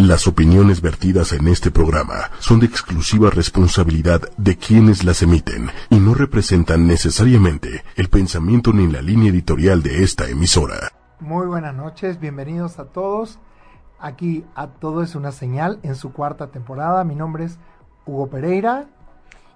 Las opiniones vertidas en este programa son de exclusiva responsabilidad de quienes las emiten y no representan necesariamente el pensamiento ni la línea editorial de esta emisora. Muy buenas noches, bienvenidos a todos. Aquí a Todo es una señal en su cuarta temporada. Mi nombre es Hugo Pereira.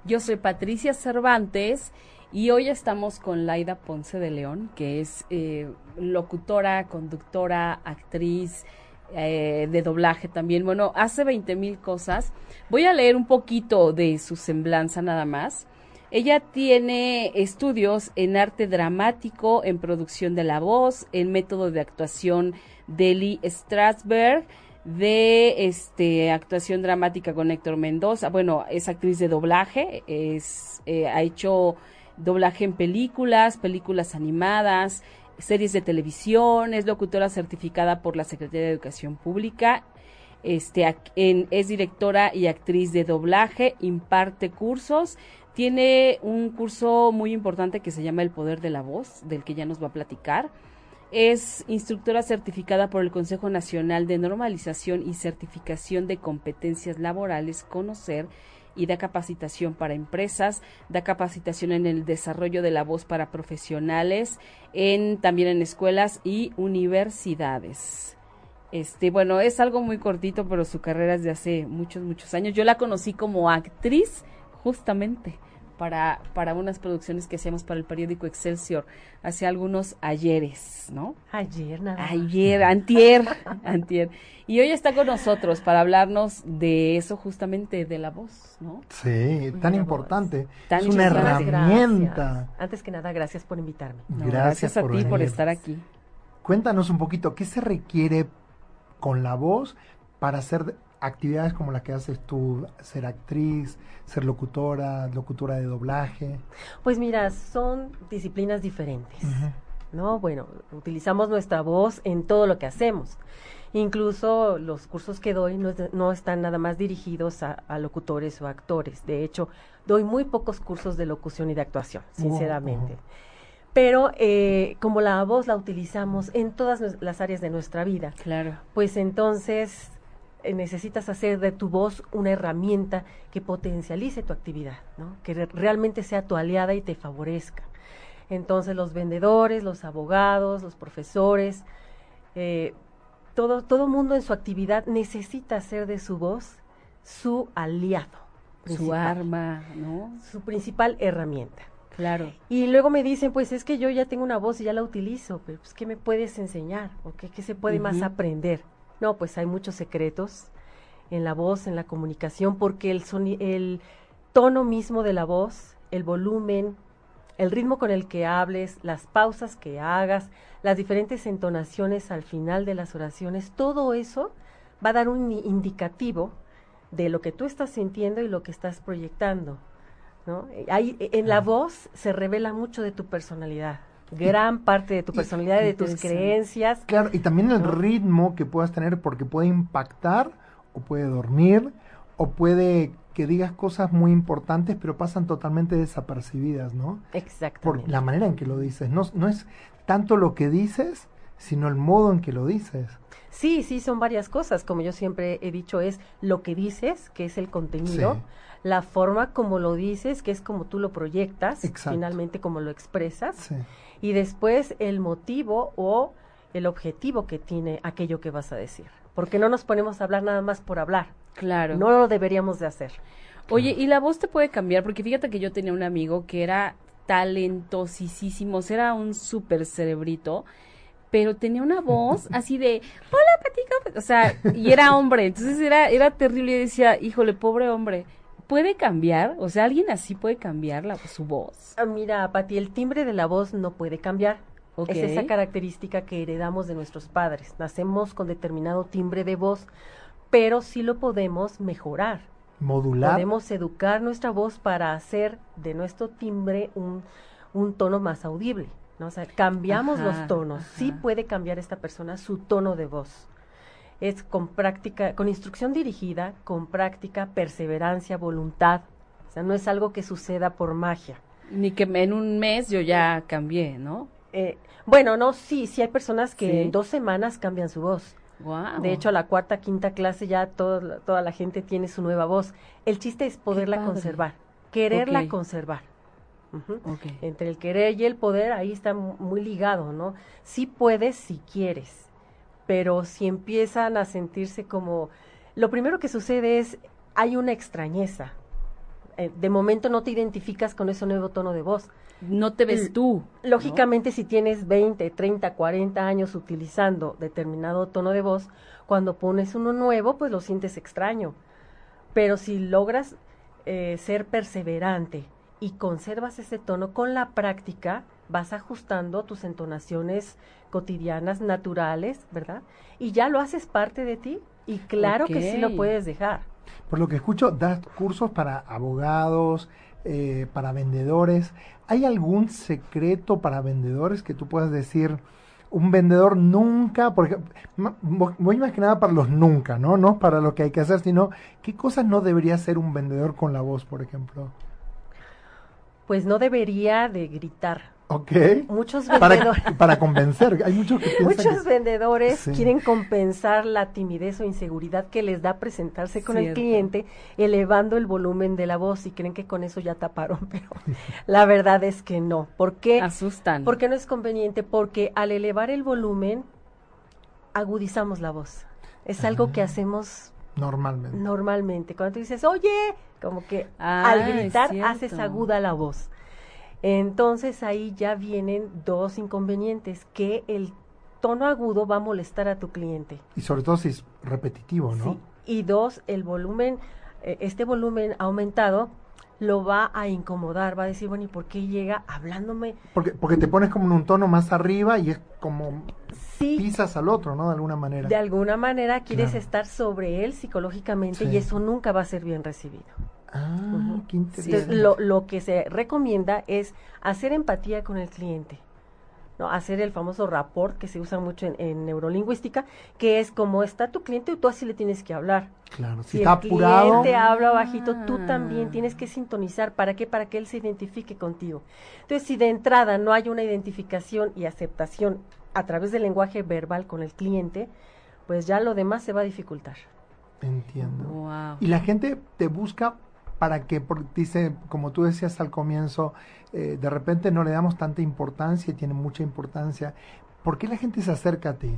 Yo soy Patricia Cervantes y hoy estamos con Laida Ponce de León, que es eh, locutora, conductora, actriz, eh, de doblaje también. Bueno, hace 20 mil cosas. Voy a leer un poquito de su semblanza nada más. Ella tiene estudios en arte dramático, en producción de la voz, en método de actuación de Lee Strasberg, de este actuación dramática con Héctor Mendoza. Bueno, es actriz de doblaje, es, eh, ha hecho doblaje en películas, películas animadas, series de televisión, es locutora certificada por la Secretaría de Educación Pública, este, es directora y actriz de doblaje, imparte cursos, tiene un curso muy importante que se llama El Poder de la Voz, del que ya nos va a platicar. Es instructora certificada por el Consejo Nacional de Normalización y Certificación de Competencias Laborales, Conocer, y da capacitación para empresas, da capacitación en el desarrollo de la voz para profesionales, en también en escuelas y universidades. Este, bueno, es algo muy cortito, pero su carrera es de hace muchos, muchos años. Yo la conocí como actriz, justamente para, para unas producciones que hacíamos para el periódico Excelsior hace algunos ayeres, ¿no? Ayer, nada. Ayer, antier, antier. Y hoy está con nosotros para hablarnos de eso justamente, de la voz, ¿no? Sí, tan importante. es una herramienta. Antes que nada, gracias por invitarme. gracias, a ti por estar aquí. Cuéntanos un poquito, ¿qué se requiere con la voz para hacer actividades como la que haces tú, ser actriz, ser locutora, locutora de doblaje? Pues mira, son disciplinas diferentes, ¿no? Bueno, utilizamos nuestra voz en todo lo que hacemos. Incluso los cursos que doy no, están nada más dirigidos a, locutores o actores. De hecho, doy muy pocos cursos de locución y de actuación, sinceramente. Pero eh, como la voz la utilizamos en todas las áreas de nuestra vida, claro. pues entonces necesitas hacer de tu voz una herramienta que potencialice tu actividad, ¿no? que realmente sea tu aliada y te favorezca. Entonces los vendedores, los abogados, los profesores, eh, todo, todo mundo en su actividad necesita hacer de su voz su aliado. Su arma, ¿no? Su principal herramienta. Claro. Y luego me dicen, pues es que yo ya tengo una voz y ya la utilizo, pero pues ¿qué me puedes enseñar? ¿O qué, se puede más aprender? No, pues hay muchos secretos en la voz, en la comunicación, porque el, el tono mismo de la voz, el volumen, el ritmo con el que hables, las pausas que hagas, las diferentes entonaciones al final de las oraciones, todo eso va a dar un indicativo de lo que tú estás sintiendo y lo que estás proyectando. ¿no? en la voz se revela mucho de tu personalidad gran parte de tu personalidad, y de tus creencias. Claro, y también el ritmo que puedas tener porque puede impactar o puede dormir o puede que digas cosas muy importantes pero pasan totalmente desapercibidas, ¿no? Exactamente. Por la manera en que lo dices. No, no es tanto lo que dices, sino el modo en que lo dices. Sí, sí, son varias cosas. Como yo siempre he dicho, es lo que dices, que es el contenido, la forma como lo dices, que es como tú lo proyectas, finalmente como lo expresas. Sí y después el motivo o el objetivo que tiene aquello que vas a decir. Porque no nos ponemos a hablar nada más por hablar. Claro. No lo deberíamos de hacer. Oye, y la voz te puede cambiar, porque fíjate que yo tenía un amigo que era talentosísimo, era un súper cerebrito, pero tenía una voz así de, hola, Patica, o sea, y era hombre, entonces era, era terrible y decía, híjole, pobre hombre, ¿Puede cambiar? O sea, ¿alguien así puede cambiar la, su voz? Ah, mira, Pati, el timbre de la voz no puede cambiar. Es esa característica que heredamos de nuestros padres. Nacemos con determinado timbre de voz, pero sí lo podemos mejorar. Modular. Podemos educar nuestra voz para hacer de nuestro timbre un, un tono más audible. ¿no? O sea, cambiamos los tonos. Sí puede cambiar esta persona su tono de voz es con práctica, con instrucción dirigida, con práctica, perseverancia, voluntad. O sea, no es algo que suceda por magia. Ni que en un mes yo ya cambié, ¿no? Eh, bueno, no, sí, sí hay personas que en dos semanas cambian su voz. Guau. De hecho, a la cuarta, quinta clase ya todo- toda la gente tiene su nueva voz. El chiste es poderla conservar, quererla conservar. Entre el querer y el poder, ahí está mu- muy ligado, ¿no? Sí puedes si quieres, pero si empiezan a sentirse como... Lo primero que sucede es, hay una extrañeza. Eh, de momento no te identificas con ese nuevo tono de voz. No te ves L- tú. ¿no? Lógicamente, si tienes 20, 30, 40 años utilizando determinado tono de voz, cuando pones uno nuevo, pues lo sientes extraño. Pero si logras eh, ser perseverante y conservas ese tono con la práctica, vas ajustando tus entonaciones cotidianas, naturales, ¿verdad? Y ya lo haces parte de ti. Y claro que sí lo puedes dejar. Por lo que escucho, das cursos para abogados, eh, para vendedores. ¿Hay algún secreto para vendedores que tú puedas decir? Un vendedor nunca, por ejemplo, ma- vo- voy más que nada para los nunca, ¿no? No para lo que hay que hacer, sino qué cosas no debería hacer un vendedor con la voz, por ejemplo. Pues no debería de gritar. ¿Ok? Muchos Para, vendedores... para convencer. Hay muchos que piensan Muchos que- vendedores Sí. quieren compensar la timidez o inseguridad que les da presentarse con el cliente, elevando el volumen de la voz y creen que con eso ya taparon, pero la verdad es que no. ¿Por qué? Asustan. Porque no es conveniente, porque al elevar el volumen agudizamos la voz. Es algo que Ah. hacemos Normalmente. normalmente. Cuando tú dices, oye, como que Ah, al es gritar haces aguda la voz. Entonces ahí ya vienen dos inconvenientes, que el tono agudo va a molestar a tu cliente. Y sobre todo si es repetitivo, ¿no? ¿sí? Y dos, el volumen, eh, este volumen aumentado lo va a incomodar, va a decir, bueno, ¿y por qué llega hablándome? Porque, porque te pones como en un tono más arriba y es como Sí, pisas al otro, ¿no? De alguna manera. de alguna manera quieres Claro. estar sobre él psicológicamente Sí. y eso nunca va a ser bien recibido. Ah, qué Entonces, interesante. lo, lo que se recomienda es hacer empatía con el cliente, ¿no? Hacer el famoso rapport que se usa mucho en, en neurolingüística, que es como está tu cliente, tú así le tienes que hablar. Claro, si, Si, está el apurado. cliente habla bajito, tú Ah. también tienes que sintonizar. ¿Para qué? Para que él se identifique contigo. Entonces, si de entrada no hay una identificación y aceptación a través del lenguaje verbal con el cliente, pues ya lo demás se va a dificultar. Entiendo. Wow. Y la gente te busca para que, dice, como tú decías al comienzo, eh, de repente no le damos tanta importancia y tiene mucha importancia. ¿Por qué la gente se acerca a ti?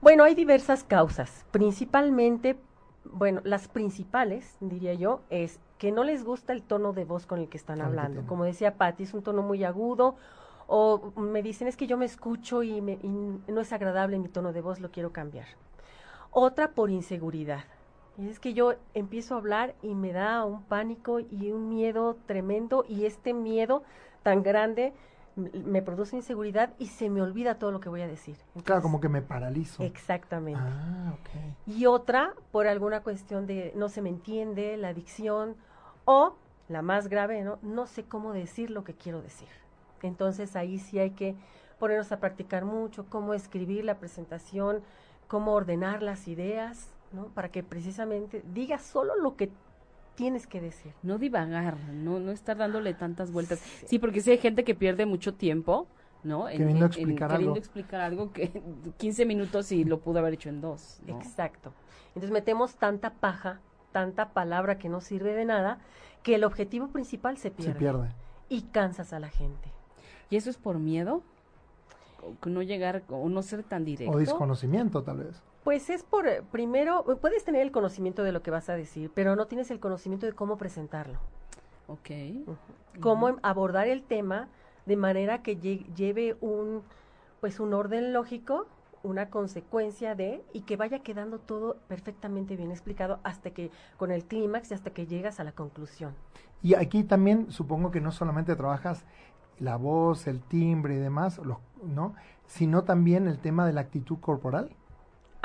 Bueno, hay diversas causas. Principalmente, bueno, las principales, diría yo, es que no les gusta el tono de voz con el que están que hablando. Como decía Patti, es un tono muy agudo. O me dicen, es que yo me escucho y, me- y no es agradable mi tono de voz, lo quiero cambiar. Otra por inseguridad. Y es que yo empiezo a hablar y me da un pánico y un miedo tremendo y este miedo tan grande me produce inseguridad y se me olvida todo lo que voy a decir. Claro, como que me paralizo. Exactamente. Ah, ok. Y otra por alguna cuestión de no se me entiende, la adicción, o la más grave, ¿no? No sé cómo decir lo que quiero decir. Entonces ahí sí hay que ponernos a practicar mucho, cómo escribir la presentación, cómo ordenar las ideas, ¿no? Para que precisamente digas solo lo que tienes que decir. No divagar, no, no estar dándole tantas vueltas. Sí. Sí, porque sí hay gente que pierde mucho tiempo, ¿no? En- Queriendo en- en explicar queriendo algo. explicar algo que 15 minutos y lo pudo haber hecho en dos, ¿no? Exacto. Entonces metemos tanta paja, tanta palabra que no sirve de nada, que el objetivo principal se pierde. Se pierde. Y cansas a la gente. ¿Y eso es por miedo? ¿O que no llegar o no ser tan directo? O desconocimiento, tal vez. Pues es por, eh, primero, eh, puedes tener el conocimiento de lo que vas a decir, pero no tienes el conocimiento de cómo presentarlo, Ok. cómo abordar el tema de manera que lle- lleve un, pues un orden lógico, una consecuencia de, y que vaya quedando todo perfectamente bien explicado hasta que, con el clímax y hasta que llegas a la conclusión. Y aquí también supongo que no solamente trabajas la voz, el timbre y demás, los, ¿no? Sino también el tema de la actitud corporal.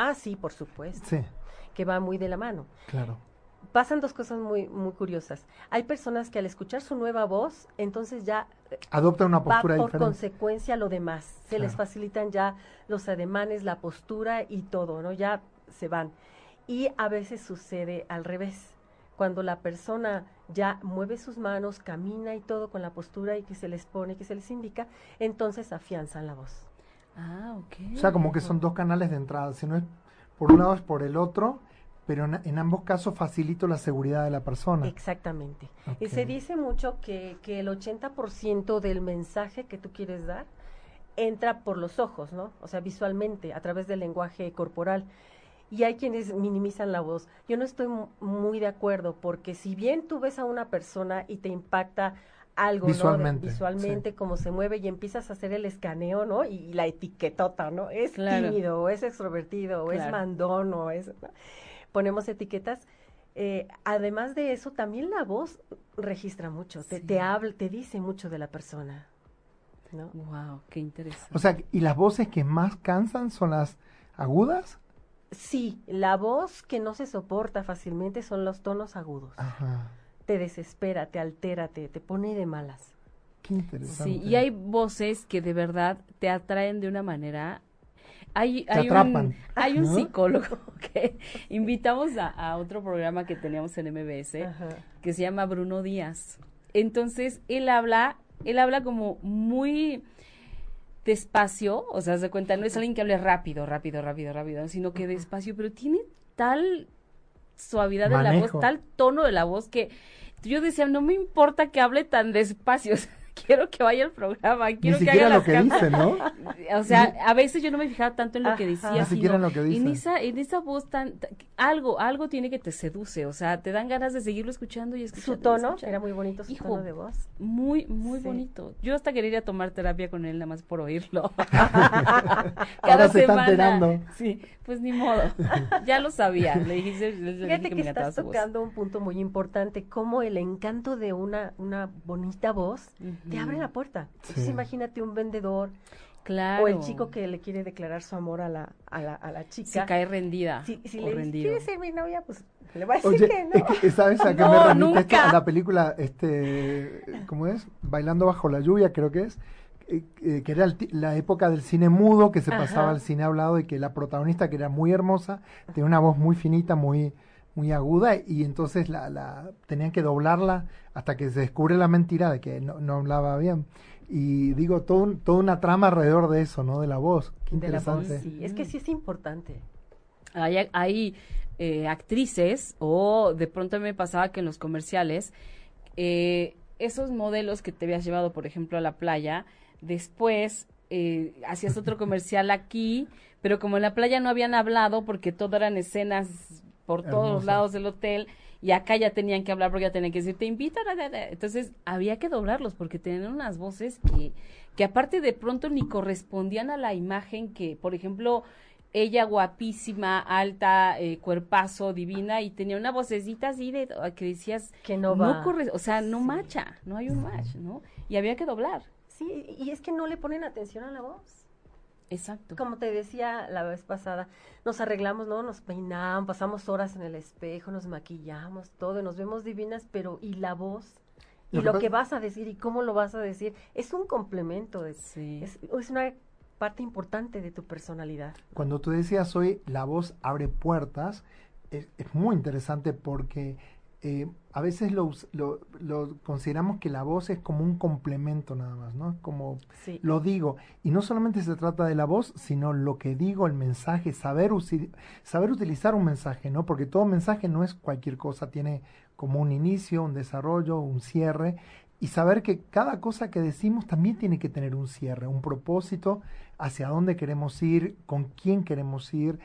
Ah, sí, por supuesto, Sí, que va muy de la mano. claro. Pasan dos cosas muy, muy curiosas. Hay personas que al escuchar su nueva voz, entonces ya Adopta una va postura por diferente. consecuencia lo demás. Se les facilitan ya los ademanes, la postura y todo, ¿no? Ya se van. Y a veces sucede al revés. Cuando la persona ya mueve sus manos, camina y todo con la postura y que se les pone, que se les indica, entonces afianzan la voz. Ah, ok. O sea, como que son dos canales de entrada. Si no es por un lado es por el otro, pero en, en ambos casos facilito la seguridad de la persona. Exactamente. Y se dice mucho que, que el 80% del mensaje que tú quieres dar entra por los ojos, ¿no? O sea, visualmente, a través del lenguaje corporal. Y hay quienes minimizan la voz. Yo no estoy mu- muy de acuerdo, porque si bien tú ves a una persona y te impacta algo, ¿no? De- Visualmente, Visualmente, cómo se mueve y empiezas a hacer el escaneo, ¿no? Y, y la etiquetota, ¿no? Es Claro. tímido, o es extrovertido, o es mandón, o es... ¿no? Ponemos etiquetas. Eh, además de eso, también la voz registra mucho, te, te habla, te dice mucho de la persona, ¿no? Wow, qué interesante. O sea, y las voces que más cansan son las agudas. Sí, la voz que no se soporta fácilmente son los tonos agudos. Ajá. Te desespera, te altera, te, te pone de malas. Qué interesante. Sí, y hay voces que de verdad te atraen de una manera. Hay, Te hay atrapan, un, hay un ¿no? psicólogo que invitamos a, a otro programa que teníamos en MBS Ajá. que se llama Bruno Díaz. Entonces, él habla, él habla como muy despacio, o sea, se cuenta, no es alguien que hable rápido, rápido, rápido, rápido, sino que despacio, pero tiene tal suavidad de la voz, tal tono de la voz que yo decía, no me importa que hable tan despacio, o sea, quiero que vaya al programa, Ni quiero que haga lo las que dice, ¿no? O sea, a veces yo no me fijaba tanto en lo que decía, Ni siquiera en lo que dice. en esa, en esa voz tan, ta- algo, algo tiene que te seduce, o sea, te dan ganas de seguirlo escuchando y escuchando. Su tono, escuchando. era muy bonito su Hijo, tono de voz. Muy, muy Sí. bonito. Yo hasta quería ir a tomar terapia con él nada más por oírlo. Ahora se está enterando. Sí, pues ni modo. Ya lo sabía. Le dije, le dije Fíjate que que me estás su voz. tocando un punto muy importante, como el encanto de una, una bonita voz te abre la puerta. Entonces Sí. imagínate un vendedor Claro. o el chico que le quiere declarar su amor a la, a la, a la chica. se cae rendida. Si, si o le dice. ¿quieres ser mi novia? Pues le va a decir Oye, que no. es que, ¿sabes a qué No, me remite esto? A la película, este, ¿cómo es? Bailando bajo la lluvia, creo que es. Eh, eh, que era el ti- la época del cine mudo, que se Ajá. pasaba al cine hablado y que la protagonista, que era muy hermosa, tenía una voz muy finita, muy muy aguda y entonces la, la tenían que doblarla hasta que se descubre la mentira de que no, no hablaba bien. Y digo, todo un- toda una trama alrededor de eso, ¿no? De la voz. Qué de la voz, interesante. sí. Es que sí es importante. hay, hay eh, actrices o de pronto me pasaba que en los comerciales eh, esos modelos que te habías llevado por ejemplo a la playa después eh, hacías otro comercial aquí pero como en la playa no habían hablado porque todo eran escenas por todos lados del hotel y acá ya tenían que hablar porque ya tenían que decir te invitan a... entonces había que doblarlos porque tenían unas voces que que aparte de pronto ni correspondían a la imagen que por ejemplo ella guapísima, alta, eh, cuerpazo, divina, y tenía una vocecita así de que decías, Que no va. corre, o sea, no Sí. macha, no hay un match, ¿no? Y había que doblar. Sí, y es que no le ponen atención a la voz. Exacto. Como te decía la vez pasada, nos arreglamos, ¿no? Nos peinamos, pasamos horas en el espejo, nos maquillamos, todo, y nos vemos divinas, pero ¿y la voz? Y Lo que lo pasa- que vas a decir y cómo lo vas a decir es un complemento, de, Sí. es, es una parte importante de tu personalidad. Cuando tú decías hoy la voz abre puertas, es, es muy interesante porque eh, a veces lo, lo, lo consideramos que la voz es como un complemento nada más, ¿no? Como Sí. lo digo. Y no solamente se trata de la voz, sino lo que digo, el mensaje, saber, saber utilizar un mensaje, ¿no? Porque todo mensaje no es cualquier cosa, tiene como un inicio, un desarrollo, un cierre. Y saber que cada cosa que decimos también tiene que tener un cierre, un propósito, hacia dónde queremos ir, con quién queremos ir,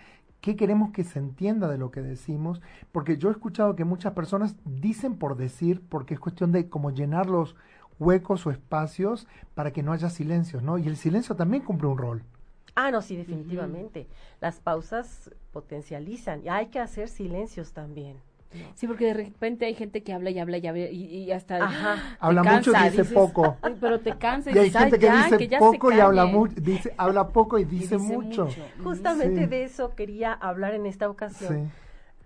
qué queremos que se entienda de lo que decimos. Porque yo he escuchado que muchas personas dicen por decir, porque es cuestión de como llenar los huecos o espacios para que no haya silencios, ¿no? Y el silencio también cumple un rol. Ah, no, sí, definitivamente. Las pausas potencializan y hay que hacer silencios también. ¿No? Sí, porque de repente hay gente que habla y habla y habla y, y hasta Ajá. te Habla mucho y dice dices, poco. "Ay, Pero te cansa y, Y hay dices, "Ay, gente que ya, dice que poco y habla calle". mucho, dice, habla poco y Y dice, mucho. Justamente Sí. de eso quería hablar en esta ocasión. Sí.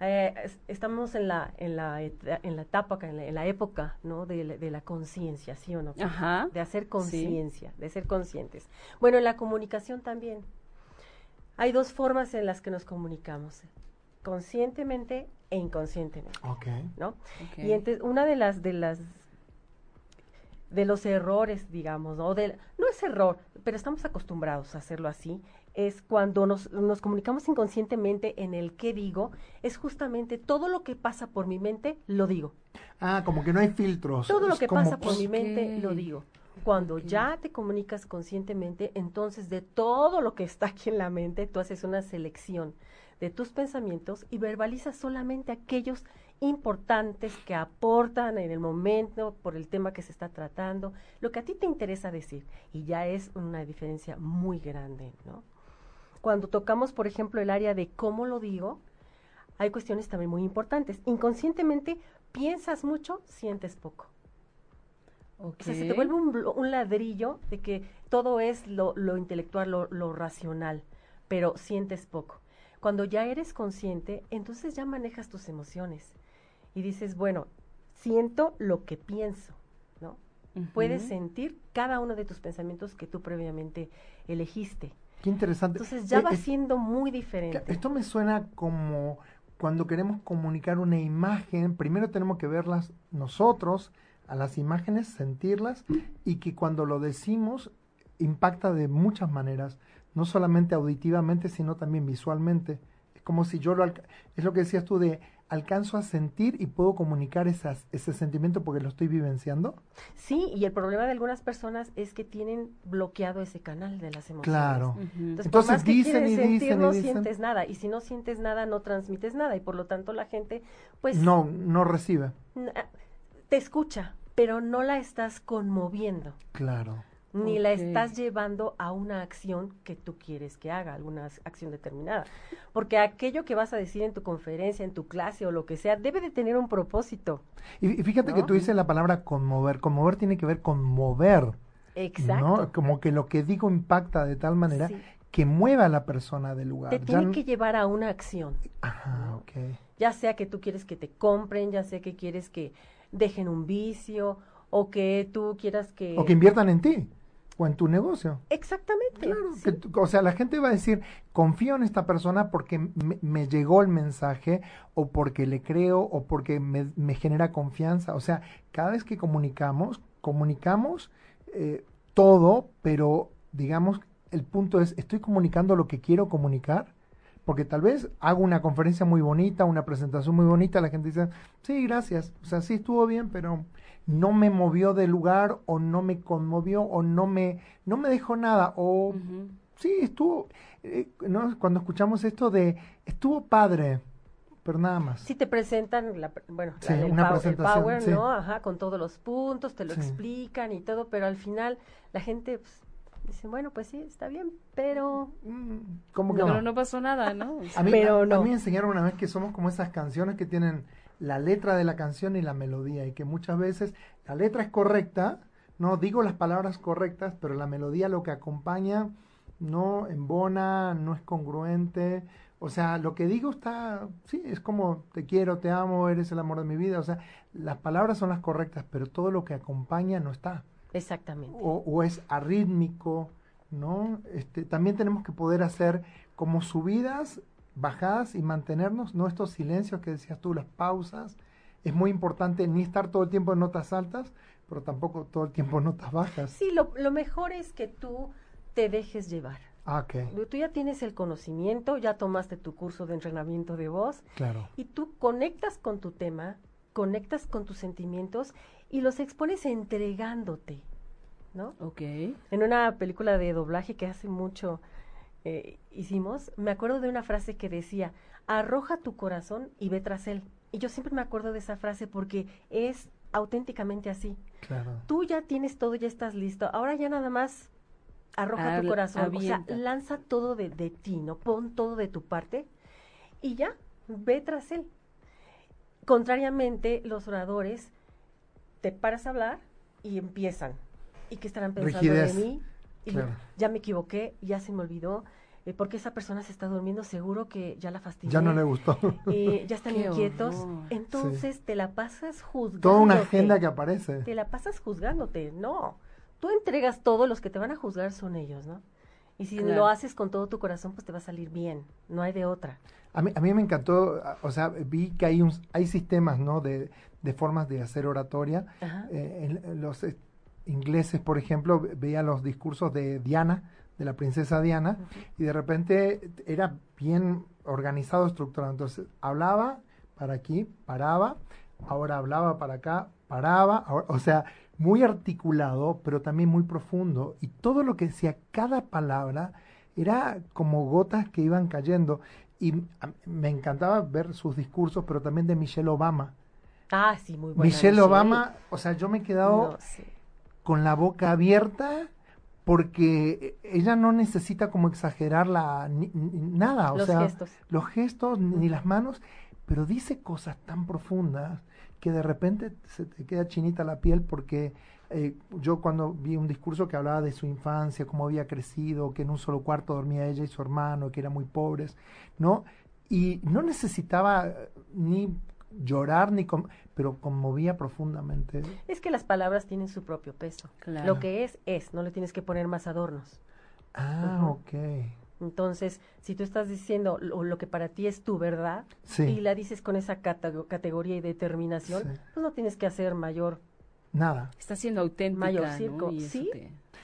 Eh, es- estamos en la en la en la etapa en la, en la época no de, la- de la conciencia sí o no Ajá. de hacer conciencia de ser conscientes bueno en la comunicación también hay dos formas en las que nos comunicamos conscientemente e inconscientemente Ok. no y entonces una de las de las de los errores, digamos, ¿no? De, no es error, pero estamos acostumbrados a hacerlo así, es cuando nos, nos comunicamos inconscientemente en el qué digo, es justamente todo lo que pasa por mi mente, lo digo. Ah, como que no hay filtros. Todo lo que como, pasa por mi mente, lo digo. Cuando ya te comunicas conscientemente, entonces de todo lo que está aquí en la mente, tú haces una selección de tus pensamientos y verbalizas solamente aquellos importantes que aportan en el momento por el tema que se está tratando, lo que a ti te interesa decir. Y ya es una diferencia muy grande, ¿no? Cuando tocamos, por ejemplo, el área de cómo lo digo, hay cuestiones también muy importantes. Inconscientemente piensas mucho, sientes poco. O sea, se te vuelve un, un ladrillo de que todo es lo, lo intelectual, lo, lo racional, pero sientes poco. Cuando ya eres consciente, entonces ya manejas tus emociones y dices, bueno, siento lo que pienso, ¿no? Puedes sentir cada uno de tus pensamientos que tú previamente elegiste. Qué interesante. Entonces ya Eh, va eh, siendo muy diferente. Esto me suena como cuando queremos comunicar una imagen, primero tenemos que verlas nosotros, a las imágenes, sentirlas, y que cuando lo decimos impacta de muchas maneras, no solamente auditivamente, sino también visualmente. Es como si yo lo es lo que decías tú de alcanzo a sentir y puedo comunicar esas, ese sentimiento porque lo estoy vivenciando. Sí, y el problema de algunas personas es que tienen bloqueado ese canal de las emociones. Claro. Entonces, Entonces más dicen y sentir, dicen y no dicen. sientes nada. Y si no sientes nada, no transmites nada. Y por lo tanto la gente, pues, No, no recibe. te escucha, pero no la estás conmoviendo. Claro. Ni la estás llevando a una acción que tú quieres que haga, alguna ac- acción determinada. Porque aquello que vas a decir en tu conferencia, en tu clase o lo que sea, debe de tener un propósito. Y, y fíjate que ¿No? tú dices la palabra conmover. Conmover tiene que ver con mover. Exacto. ¿no? Como que lo que digo impacta de tal manera Sí. que mueva a la persona del lugar. Te Ya tiene n- que llevar a una acción. Ajá, ok. ya sea que tú quieres que te compren, ya sea que quieres que dejen un vicio o que tú quieras que... O que inviertan en ti o en tu negocio. Exactamente. Claro, sí. que tú- o sea, la gente va a decir, confío en esta persona porque me, me llegó el mensaje o porque le creo o porque me, me genera confianza. O sea, cada vez que comunicamos, comunicamos eh, todo, pero digamos, el punto es, ¿estoy comunicando lo que quiero comunicar? Porque tal vez hago una conferencia muy bonita, una presentación muy bonita, la gente dice, sí, gracias, o sea, sí estuvo bien, pero no me movió del lugar o no me conmovió o no me, no me dejó nada o sí, estuvo, eh, ¿no? cuando escuchamos esto de, estuvo padre, pero nada más. Si te presentan, la, bueno, Sí, la- el, una pow- el presentación, power, sí. ¿no? Ajá, con todos los puntos, te lo Sí. explican y todo, pero al final la gente pues, dice, bueno, pues sí, está bien, pero... Mm, como que Pero no. no pasó nada, ¿no? O sea, A mí, Pero a- a no. mí me enseñaron una vez que somos como esas canciones que tienen la letra de la canción y la melodía y que muchas veces la letra es correcta, no digo las palabras correctas, pero la melodía lo que acompaña no embona, no es congruente, o sea, lo que digo está, sí, es como te quiero, te amo, eres el amor de mi vida, o sea, las palabras son las correctas, pero todo lo que acompaña no está Exactamente. o, o es arrítmico, ¿no? Este, también tenemos que poder hacer como subidas, bajadas y mantenernos, no estos silencios que decías tú, las pausas. Es muy importante ni estar todo el tiempo en notas altas, pero tampoco todo el tiempo en notas bajas. Sí, lo, lo mejor es que tú te dejes llevar. Ah, ok, Tú ya tienes el conocimiento, ya tomaste tu curso de entrenamiento de voz claro. y tú conectas con tu tema, conectas con tus sentimientos y los expones entregándote, ¿no? Ok. En una película de doblaje que hace mucho eh, hicimos, me acuerdo de una frase que decía, arroja tu corazón y ve tras él. Y yo siempre me acuerdo de esa frase porque es auténticamente así. Claro. Tú ya tienes todo, ya estás listo. Ahora ya nada más arroja tu corazón. O sea, lanza todo de, de ti, ¿no? Pon todo de tu parte y ya, ve tras él. Contrariamente, los oradores te paras a hablar y empiezan. ¿Y qué estarán pensando Rigidez. de mí? Y Claro. ya me equivoqué, ya se me olvidó. Eh, porque esa persona se está durmiendo, seguro que ya la fastidié. Ya no le gustó. eh, ya están Qué inquietos. horror. Entonces te la pasas juzgando. Toda una agenda que aparece. Te la pasas juzgándote. No. Tú entregas todo, los que te van a juzgar son ellos, ¿no? Y si Claro. lo haces con todo tu corazón, pues te va a salir bien. No hay de otra. A mí, a mí me encantó, o sea, vi que hay, un, hay sistemas, ¿no? De, de formas de hacer oratoria. Eh, en- los, eh, ingleses, por ejemplo, veía los discursos de Diana, de la princesa Diana, y de repente era bien organizado, estructurado. Entonces, hablaba para aquí, paraba, ahora hablaba para acá, paraba, o sea, muy articulado, pero también muy profundo. Y todo lo que decía cada palabra era como gotas que iban cayendo. Y me encantaba ver sus discursos, pero también de Michelle Obama. Ah, sí, muy buena. Michelle, Obama, o sea, yo me he quedado con la boca abierta porque ella no necesita como exagerar la, nada, o los sea, gestos. los gestos ni las manos, pero dice cosas tan profundas que de repente se te queda chinita la piel porque eh, yo cuando vi un discurso que hablaba de su infancia, cómo había crecido, que en un solo cuarto dormía ella y su hermano, que eran muy pobres, ¿no? Y no necesitaba ni llorar ni pero conmovía profundamente. Es que las palabras tienen su propio peso. Lo que es es, no le tienes que poner más adornos. Ah, ok. Entonces, si tú estás diciendo lo, que para ti es tu verdad y la dices con esa categoría y determinación, pues no tienes que hacer mayor nada. Está siendo auténtica, mayor circo, ¿sí?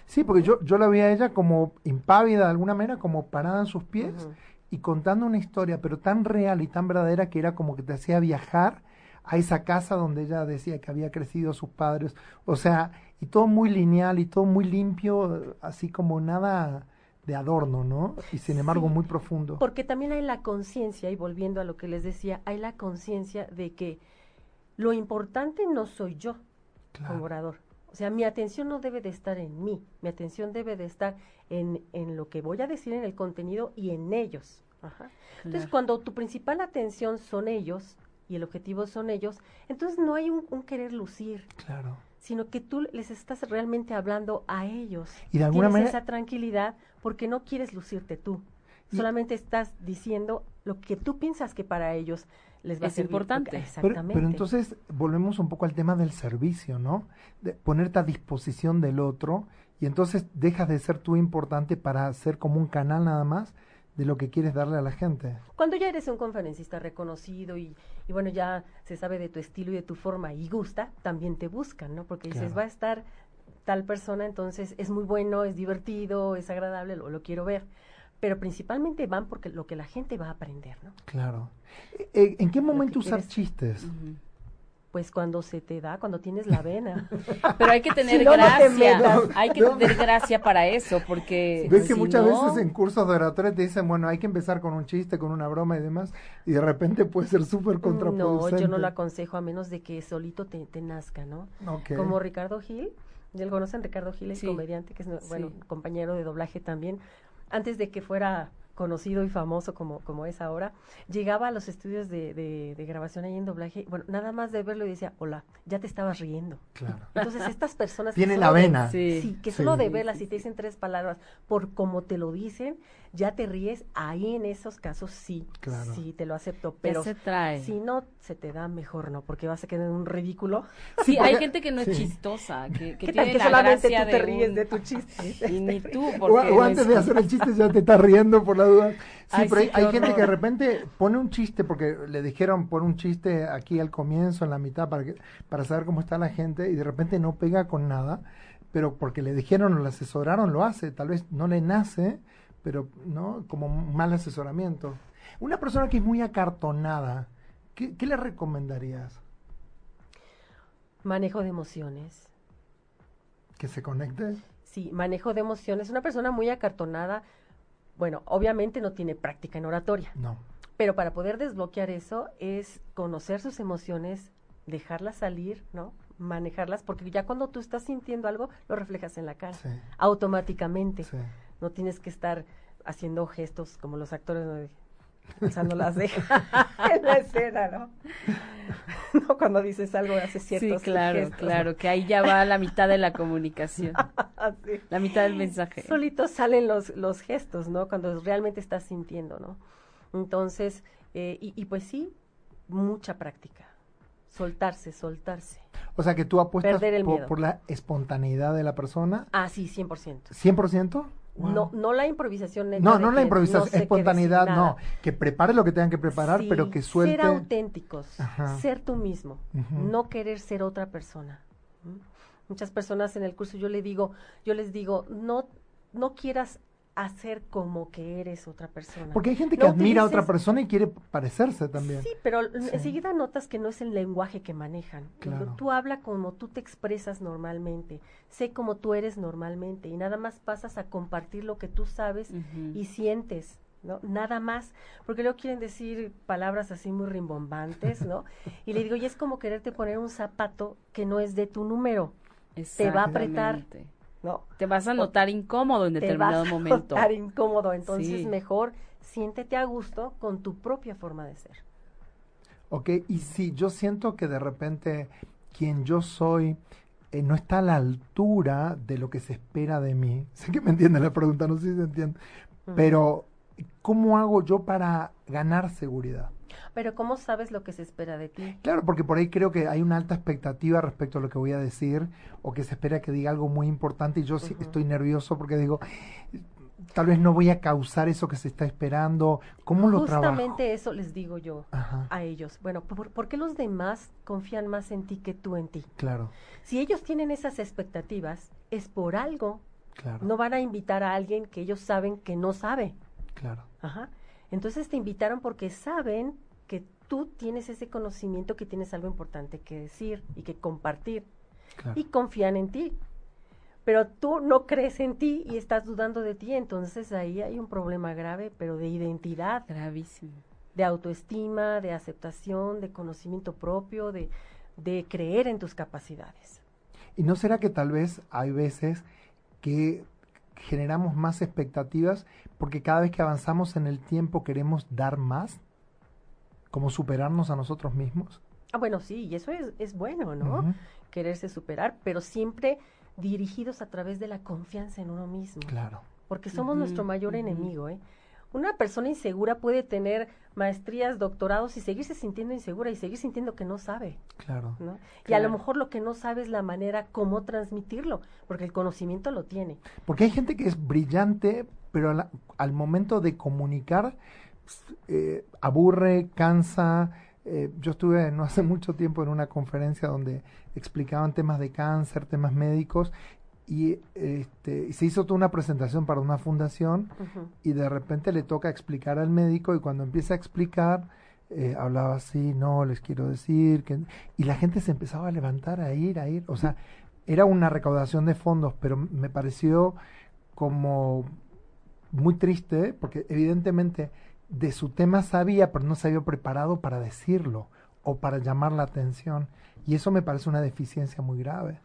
Sí, porque yo yo la veía a ella como impávida de alguna manera, como parada en sus pies y contando una historia, pero tan real y tan verdadera que era como que te hacía viajar a esa casa donde ella decía que había crecido sus padres, o sea, y todo muy lineal y todo muy limpio, así como nada de adorno, ¿no? Y sin embargo muy profundo. Porque también hay la conciencia, y volviendo a lo que les decía, hay la conciencia de que lo importante no soy yo como orador. O sea, mi atención no debe de estar en mí, mi atención debe de estar en, en lo que voy a decir en el contenido y en ellos. Entonces, cuando tu principal atención son ellos y el objetivo son ellos, entonces no hay un, un querer lucir. Claro sino que tú les estás realmente hablando a ellos. Y de alguna Tienes manera esa tranquilidad porque no quieres lucirte tú. Solamente estás diciendo lo que tú piensas que para ellos les va a ser importante. exactamente. Pero, entonces volvemos un poco al tema del servicio, ¿no? De ponerte a disposición del otro y entonces dejas de ser tú importante para ser como un canal nada más de lo que quieres darle a la gente. Cuando ya eres un conferencista reconocido y, y bueno, ya se sabe de tu estilo y de tu forma y gusta, también te buscan, ¿no? Porque dices, va a estar tal persona, entonces es muy bueno, es divertido, es agradable, lo, lo quiero ver. Pero principalmente van porque lo que la gente va a aprender, ¿no? Claro. Eh, eh, ¿En qué momento usar chistes? Pues cuando se te da, cuando tienes la vena. Pero hay que tener gracia, hay que tener gracia para eso, porque... Ves que muchas veces en cursos de oratoria te dicen, bueno, hay que empezar con un chiste, con una broma y demás, y de repente puede ser súper contraproducente. No, yo no lo aconsejo a menos de que solito te, nazca, ¿no? Como Ricardo Gil, ¿ya conocen? Ricardo Gil es comediante, que es, bueno, compañero de doblaje también. Antes de que fuera conocido y famoso como, como es ahora, llegaba a los estudios de, de, grabación ahí en doblaje, bueno, nada más de verlo y decía, hola, ya te estabas riendo. Claro. Entonces estas personas... Tienen la vena. sí. que solo de verlas y te dicen tres palabras, por como te lo dicen, ya te ríes, ahí en esos casos sí, claro. sí, te lo acepto, pero se trae. si no se te da mejor, ¿no? Porque vas a quedar en un ridículo. Sí, hay gente que no es chistosa, que, que tiene que solamente tú te ríes de tu chiste. Y ni tú, porque... O, antes de hacer el chiste ya te estás riendo por la duda. Sí, pero hay, gente que de repente pone un chiste, porque le dijeron pon un chiste aquí al comienzo, en la mitad, para, que, para saber cómo está la gente, y de repente no pega con nada, pero porque le dijeron o le asesoraron, lo hace, tal vez no le nace, pero no como mal asesoramiento. Una persona que es muy acartonada, ¿qué, le recomendarías? Manejo de emociones. ¿Que se conecte? Sí, manejo de emociones. Una persona muy acartonada, bueno, obviamente no tiene práctica en oratoria. No. Pero para poder desbloquear eso es conocer sus emociones, dejarlas salir, ¿no? Manejarlas, porque ya cuando tú estás sintiendo algo, lo reflejas en la cara, sí. automáticamente. Sí no tienes que estar haciendo gestos como los actores alzando las cejas en la escena, ¿no? no cuando dices algo haces ciertos sí, claro, claro, que ahí ya va la mitad de la comunicación, la mitad del mensaje. Solitos salen los, los gestos, ¿no? Cuando realmente estás sintiendo, ¿no? Entonces, eh, y, y pues sí, mucha práctica soltarse, soltarse. O sea que tú apuestas por, por, la espontaneidad de la persona. Ah, sí, 100%. ¿100%? No, no la improvisación. No, no la improvisación, espontaneidad, no. Que prepare lo que tengan que preparar, pero que suelte. Ser auténticos, ser tú mismo, no querer ser otra persona. Muchas personas en el curso yo le digo, yo les digo, no, no quieras hacer como que eres otra persona. Porque hay gente que admira a otra persona y quiere parecerse también. Sí, pero enseguida notas que no es el lenguaje que manejan. Claro. Tú habla como tú te expresas normalmente, sé como tú eres normalmente y nada más pasas a compartir lo que tú sabes y sientes. ¿no? Nada más, porque luego quieren decir palabras así muy rimbombantes, ¿no? Y le digo, y es como quererte poner un zapato que no es de tu número. Te va a apretar. ¿No? Te vas a notar incómodo en determinado te vas momento. A notar incómodo, entonces mejor siéntete a gusto con tu propia forma de ser. Ok, y si yo siento que de repente quien yo soy eh, no está a la altura de lo que se espera de mí, sé que me entiende la pregunta, no sé si se entiende, pero ¿cómo hago yo para ganar seguridad? Pero ¿cómo sabes lo que se espera de ti? Claro, porque por ahí creo que hay una alta expectativa respecto a lo que voy a decir o que se espera que diga algo muy importante y yo sí estoy nervioso porque digo, tal vez no voy a causar eso que se está esperando. ¿Cómo lo trabajo? Justamente eso les digo yo a ellos. Bueno, ¿por, qué los demás confían más en ti que tú en ti? Claro. Si ellos tienen esas expectativas, es por algo. Claro. No van a invitar a alguien que ellos saben que no sabe. Claro. Ajá. Entonces te invitaron porque saben tú tienes ese conocimiento, que tienes algo importante que decir y que compartir. Y confían en ti. Pero tú no crees en ti y estás dudando de ti, entonces ahí hay un problema grave, pero de identidad. Gravísimo. De autoestima, de aceptación, de conocimiento propio, de, de creer en tus capacidades. ¿Y no será que tal vez hay veces que generamos más expectativas porque cada vez que avanzamos en el tiempo queremos dar más? Como superarnos a nosotros mismos. Ah, bueno, sí, y eso es, es bueno, ¿no? Quererse superar, pero siempre dirigidos a través de la confianza en uno mismo. Claro. Porque somos nuestro mayor enemigo, ¿eh? Una persona insegura puede tener maestrías, doctorados y seguirse sintiendo insegura y seguir sintiendo que no sabe. Claro, ¿no? Y a lo mejor lo que no sabe es la manera cómo transmitirlo, porque el conocimiento lo tiene. Porque hay gente que es brillante, pero al momento de comunicar eh, aburre, cansa. Eh, yo estuve no hace mucho tiempo en una conferencia donde explicaban temas de cáncer, temas médicos, y, este, se hizo toda una presentación para una fundación y de repente le toca explicar al médico y cuando empieza a explicar eh, hablaba así, no, les quiero decir que... Y la gente se empezaba a levantar, a ir, a ir. O sea, era una recaudación de fondos, pero me pareció como muy triste porque evidentemente de su tema sabía, pero no se había preparado para decirlo o para llamar la atención. Y eso me parece una deficiencia muy grave.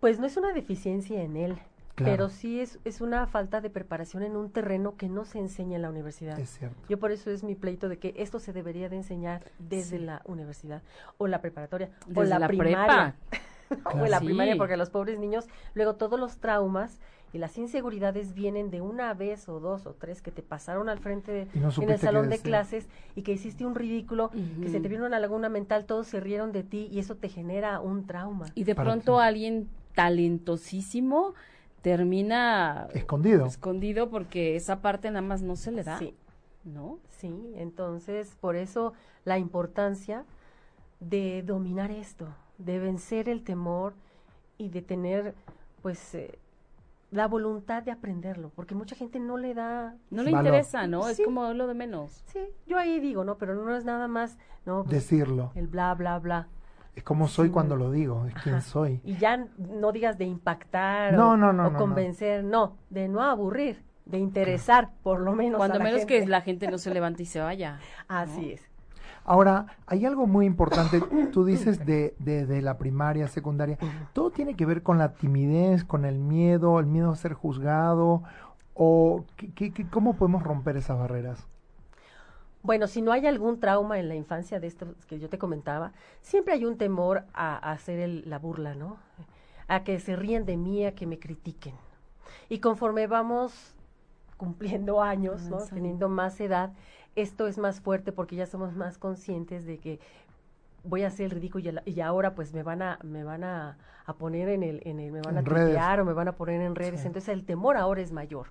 Pues no es una deficiencia en él, pero sí es, es una falta de preparación en un terreno que no se enseña en la universidad. Es cierto. Yo por eso es mi pleito de que esto se debería de enseñar desde la universidad o la preparatoria o la, primaria. o la primaria, porque los pobres niños, luego todos los traumas y las inseguridades vienen de una vez o dos o tres que te pasaron al frente en el salón de clases y que hiciste un ridículo, que se te vino una laguna mental, todos se rieron de ti y eso te genera un trauma. Y de pronto alguien talentosísimo termina escondido. Escondido porque esa parte nada más no se le da. Sí. ¿No? Sí, entonces por eso la importancia de dominar esto, de vencer el temor y de tener pues eh, la voluntad de aprenderlo, porque mucha gente no le da... No le interesa, ¿no? Es como lo de menos. Sí, yo ahí digo, ¿no? Pero no es nada más, ¿no? Pues, Decirlo. El bla, bla, bla. Es como soy cuando lo digo, es quien soy. Y ya no digas de impactar no, o, no, no, o convencer, no. de no aburrir, de interesar, por lo menos. Cuando a menos que la gente no se levante y se vaya. Así es. Ahora, hay algo muy importante, tú dices de, de, la primaria, secundaria, todo tiene que ver con la timidez, con el miedo, el miedo a ser juzgado, o ¿qué, cómo podemos romper esas barreras? Bueno, si no hay algún trauma en la infancia de esto que yo te comentaba, siempre hay un temor a, hacer la burla, ¿no? A que se ríen de mí, a que me critiquen. Y conforme vamos cumpliendo años, ¿no? Teniendo más edad, esto es más fuerte porque ya somos más conscientes de que voy a hacer el ridículo y, ahora pues me van a me van a, poner en el en el me van a tuitear o me van a poner en redes. Entonces el temor ahora es mayor.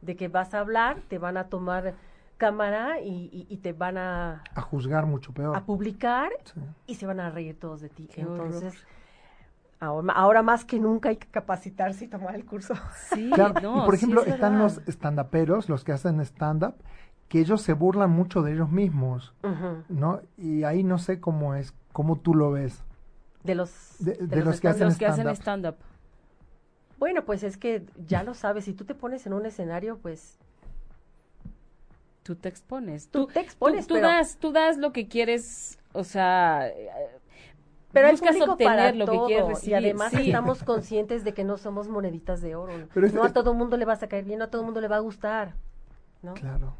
De que vas a hablar te van a tomar cámara y, te van a a juzgar mucho peor. a publicar y se van a reír todos de ti. Entonces Ahora, más que nunca hay que capacitarse y tomar el curso. Sí, y por ejemplo, están los stand-uperos, los que hacen stand-up, que ellos se burlan mucho de ellos mismos, ¿no? Y ahí no sé cómo es, cómo tú lo ves. De los, de, los, que hacen stand-up. bueno, pues es que ya lo sabes, si tú te pones en un escenario, pues tú te expones. Tú, te expones. Tú, das, tú das lo que quieres, o sea, pero buscas obtener lo que quieres recibir. Y además estamos conscientes de que no somos moneditas de oro. no a todo mundo le va a caer bien, no a todo mundo le va a gustar. ¿no? Claro.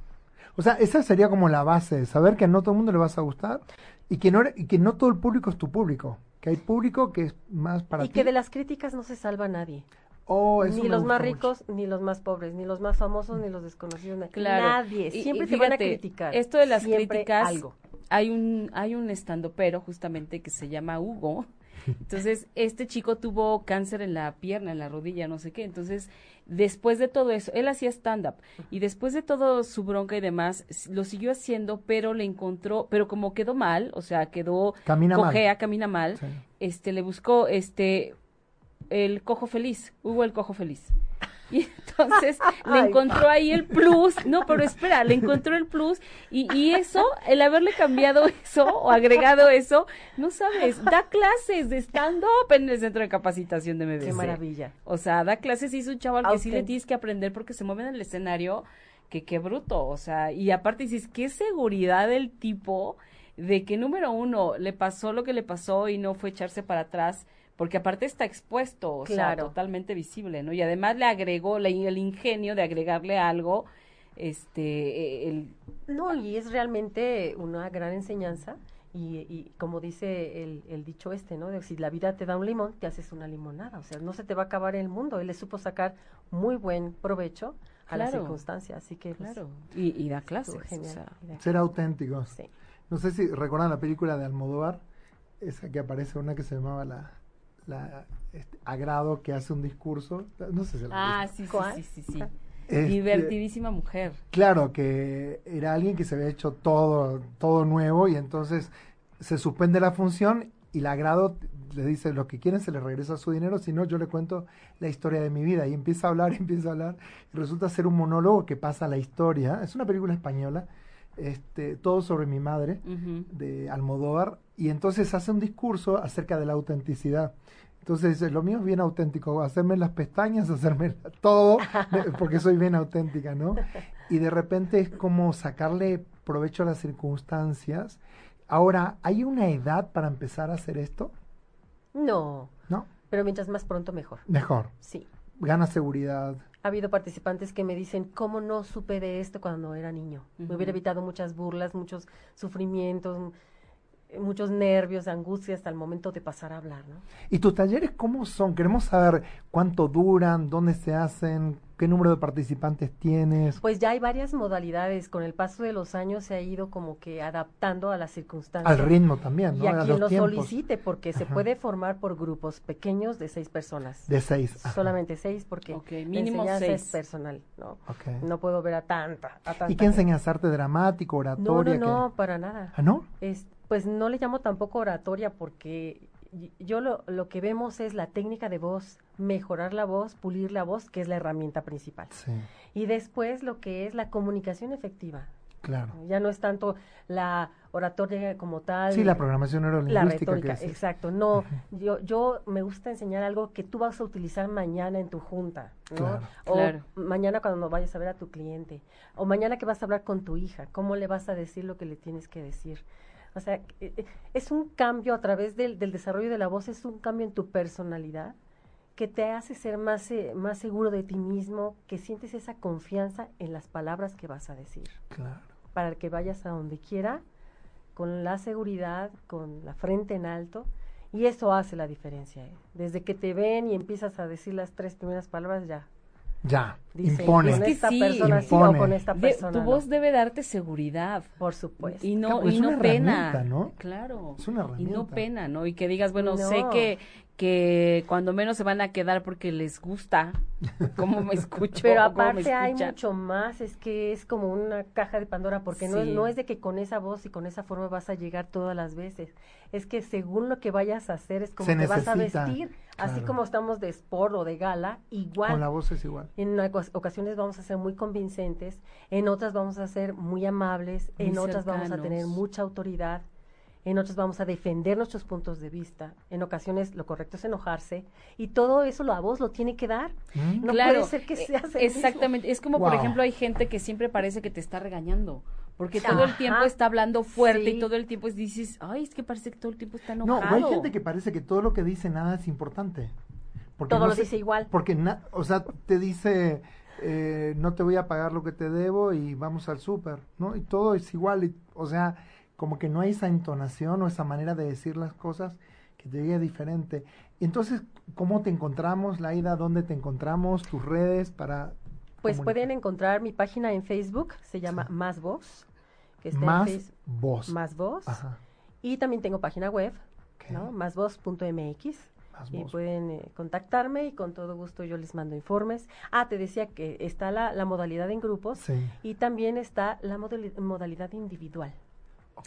O sea, esa sería como la base, saber que a no todo el mundo le vas a gustar y que no, y que no todo el público es tu público, que hay público que es más para y ti. Y que de las críticas no se salva nadie. Oh, ni los más ricos, ni los más pobres, ni los más famosos, ni los desconocidos. Claro. Nadie. Siempre te van a criticar. Esto de las críticas, algo. hay un hay un pero justamente que se llama Hugo. Entonces, este chico tuvo cáncer en la pierna, en la rodilla, no sé qué. Entonces, después de todo eso, él hacía stand-up y después de todo su bronca y demás, lo siguió haciendo, pero le encontró, pero como quedó mal, o sea, quedó camina cojea, camina mal, este, le buscó, este, el cojo feliz, Hugo el cojo feliz. Y entonces le encontró ahí el plus, no, pero espera, le encontró el plus y, y eso, el haberle cambiado eso o agregado eso, no sabes, da clases de stand-up en el centro de capacitación de MBC. Qué maravilla. O sea, da clases y es un chaval que sí le tienes que aprender porque se mueve en el escenario, que qué bruto, o sea, y aparte dices, qué seguridad del tipo de que número uno, le pasó lo que le pasó y no fue echarse para atrás porque aparte está expuesto, o sea, totalmente visible, ¿no? Y además le agregó el ingenio de agregarle algo, este, el... No, y es realmente una gran enseñanza. Y, como dice el, dicho este, ¿no? De si la vida te da un limón, te haces una limonada. O sea, no se te va a acabar el mundo. Él le supo sacar muy buen provecho a la circunstancia. Así que. Pues, claro. Y, da clases. Ser auténticos. Sí. No sé si recuerdan la película de Almodóvar, esa que aparece, una que se llamaba La, la este, agrado que hace un discurso. No sé si la Ah, sí, sí, sí, sí, este, Divertidísima mujer. Claro, que era alguien que se había hecho todo, todo nuevo y entonces se suspende la función y la agrado le dice lo que quieren se le regresa su dinero, si no yo le cuento la historia de mi vida y empieza a hablar, empieza a hablar. Y resulta ser un monólogo que pasa la historia. Es una película española, este, todo sobre mi madre de Almodóvar y entonces hace un discurso acerca de la autenticidad. Entonces, lo mío es bien auténtico, hacerme las pestañas, hacerme todo, porque soy bien auténtica, ¿no? Y de repente es como sacarle provecho a las circunstancias. Ahora, ¿hay una edad para empezar a hacer esto? No. ¿No? Pero mientras más pronto, mejor. Mejor. Sí. Gana seguridad. Ha habido participantes que me dicen, ¿cómo no supe de esto cuando era niño? Me hubiera evitado muchas burlas, muchos sufrimientos, muchos nervios, angustia hasta el momento de pasar a hablar, ¿no? ¿Y tus talleres cómo son? Queremos saber cuánto duran, dónde se hacen, qué número de participantes tienes. Pues ya hay varias modalidades. Con el paso de los años se ha ido como que adaptando a las circunstancias. Al ritmo también, ¿no? Y a, quien lo solicite, porque se puede formar por grupos pequeños de seis personas. De seis. Solamente seis, porque mínimo seis. es personal, ¿no? No puedo ver a tanta, a tanta ¿Y qué enseñas? ¿Arte dramático, oratoria? No, no, no, para nada. ¿Ah, no? Es, pues no le llamo tampoco oratoria porque yo lo, lo, que vemos es la técnica de voz, mejorar la voz, pulir la voz, que es la herramienta principal. Y después lo que es la comunicación efectiva. Claro. Ya no es tanto la oratoria como tal. Sí, la programación neurolingüística. La retórica, exacto. No, yo, yo me gusta enseñar algo que tú vas a utilizar mañana en tu junta, ¿no? o mañana cuando vayas a ver a tu cliente, o mañana que vas a hablar con tu hija, ¿cómo le vas a decir lo que le tienes que decir? O sea, eh, eh, es un cambio a través del, desarrollo de la voz, es un cambio en tu personalidad que te hace ser más, eh, más seguro de ti mismo, que sientes esa confianza en las palabras que vas a decir. Claro. Para que vayas a donde quiera, con la seguridad, con la frente en alto, y eso hace la diferencia. Desde que te ven y empiezas a decir las tres primeras palabras, ya, ya, impone. Con esta persona impone. con esta persona. tu voz debe darte seguridad. Por supuesto. Y no, y no pena. ¿no? Claro. Es una Y no pena, ¿no? Y que digas, bueno, sé que, que cuando menos se van a quedar porque les gusta cómo me escucho. Pero aparte hay mucho más, es que es como una caja de Pandora, porque no, no es de que con esa voz y con esa forma vas a llegar todas las veces. Es que según lo que vayas a hacer, es como te vas a vestir Así como estamos de sport o de gala, igual. Con la voz es igual. En ocas- ocasiones vamos a ser muy convincentes, en otras vamos a ser muy amables, Muy en otras vamos a tener mucha autoridad, en otras vamos a defender nuestros puntos de vista, en ocasiones lo correcto es enojarse y todo eso la voz lo tiene que dar. ¿Mm? No Claro, puede ser que eh, sea el mismo. Exactamente, es como por ejemplo hay gente que siempre parece que te está regañando, porque todo el tiempo está hablando fuerte Sí. y todo el tiempo es- dices, ay, es que parece que todo el tiempo está No, enojado. o hay gente que parece que todo lo que dice nada es importante. Porque Todo no lo se- dice igual. Porque, na- o sea, te dice, eh, no te voy a pagar lo que te debo y vamos al súper, ¿no? Y todo es igual, y- o sea, como que no hay esa entonación o esa manera de decir las cosas que te llegue diferente. Entonces, ¿cómo te encontramos, Laida? ¿Dónde te encontramos? ¿Tus redes para...? Pues comunicar? pueden encontrar mi página en Facebook, se llama Sí. Más Voz, que está Más en Facebook. voz. Más Voz. Ajá. Y también tengo página web, ok. ¿no? Másvoz.mx. Más Y voz. pueden eh, contactarme y con todo gusto yo les mando informes. Ah, te decía que está la, la modalidad en grupos Sí. y también está la modali- modalidad individual.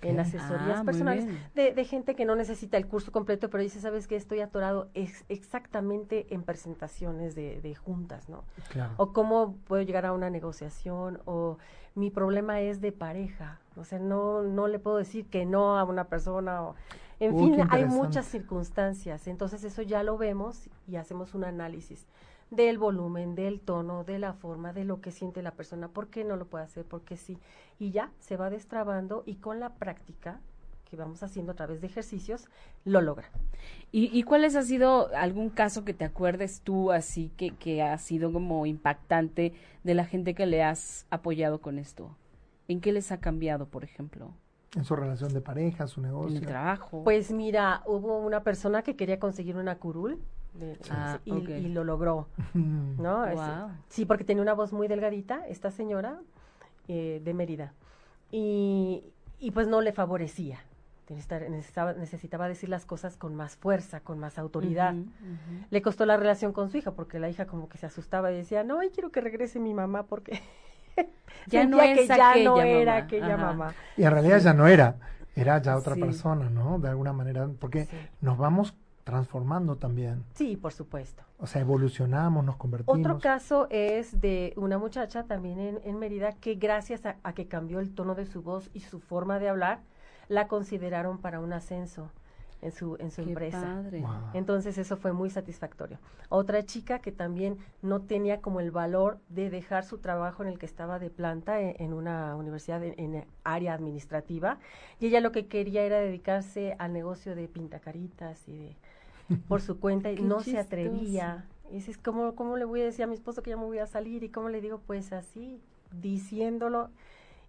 En asesorías Ah, personales de, de gente que no necesita el curso completo, pero dice, ¿sabes qué? Estoy atorado ex- exactamente en presentaciones de, de juntas, ¿no? Claro. O cómo puedo llegar a una negociación, o mi problema es de pareja, o sea, no, no le puedo decir que no a una persona, o, en fin, hay muchas circunstancias, entonces eso ya lo vemos y hacemos un análisis del volumen, del tono, de la forma, de lo que siente la persona, por qué no lo puede hacer, por qué sí, y ya se va destrabando y con la práctica que vamos haciendo a través de ejercicios, lo logra. ¿Y, y cuáles ha sido algún caso que te acuerdes tú así que, que ha sido como impactante de la gente que le has apoyado con esto? ¿En qué les ha cambiado, por ejemplo? En su relación de pareja, su ¿En negocio. el trabajo? Pues mira, hubo una persona que quería conseguir una curul de- Ah, y, lo logró. ¿no? Es- Guau. sí, porque tenía una voz muy delgadita, esta señora eh, de Mérida, y, y pues no le favorecía. Necesitaba, decir las cosas con más fuerza, con más autoridad. Le costó la relación con su hija porque la hija como que se asustaba y decía, no, ay, quiero que regrese mi mamá porque Ya no sentía que es ya no era mamá. aquella Ajá. mamá. Y en realidad ya no era, era ya otra Sí. persona, ¿no? De alguna manera, porque Sí. nos vamos transformando también. Sí, por supuesto. O sea, evolucionamos, nos convertimos. Otro caso es de una muchacha también en, en Mérida que gracias a, a que cambió el tono de su voz y su forma de hablar, la consideraron para un ascenso en su, en su Qué empresa. padre. Wow. Entonces eso fue muy satisfactorio. Otra chica que también no tenía como el valor de dejar su trabajo en el que estaba de planta en, en una universidad en, en área administrativa y ella lo que quería era dedicarse al negocio de pintacaritas y de por su cuenta y no se atrevía. Y dices, ¿cómo, ¿cómo le voy a decir a mi esposo que ya me voy a salir? ¿Y cómo le digo? Pues así, diciéndolo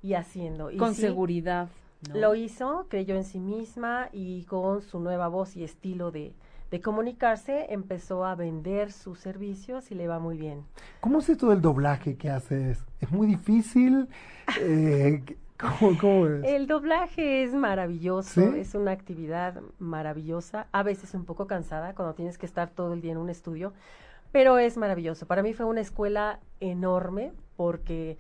y haciendo. Y Con sí, seguridad. ¿no? lo hizo, creyó en sí misma y con su nueva voz y estilo de, de comunicarse empezó a vender sus servicios y le va muy bien. ¿Cómo es esto del doblaje que haces? ¿Es muy difícil? Eh, ¿cómo, cómo es? El doblaje es maravilloso, ¿Sí? es una actividad maravillosa, a veces un poco cansada cuando tienes que estar todo el día en un estudio, pero es maravilloso. Para mí fue una escuela enorme porque...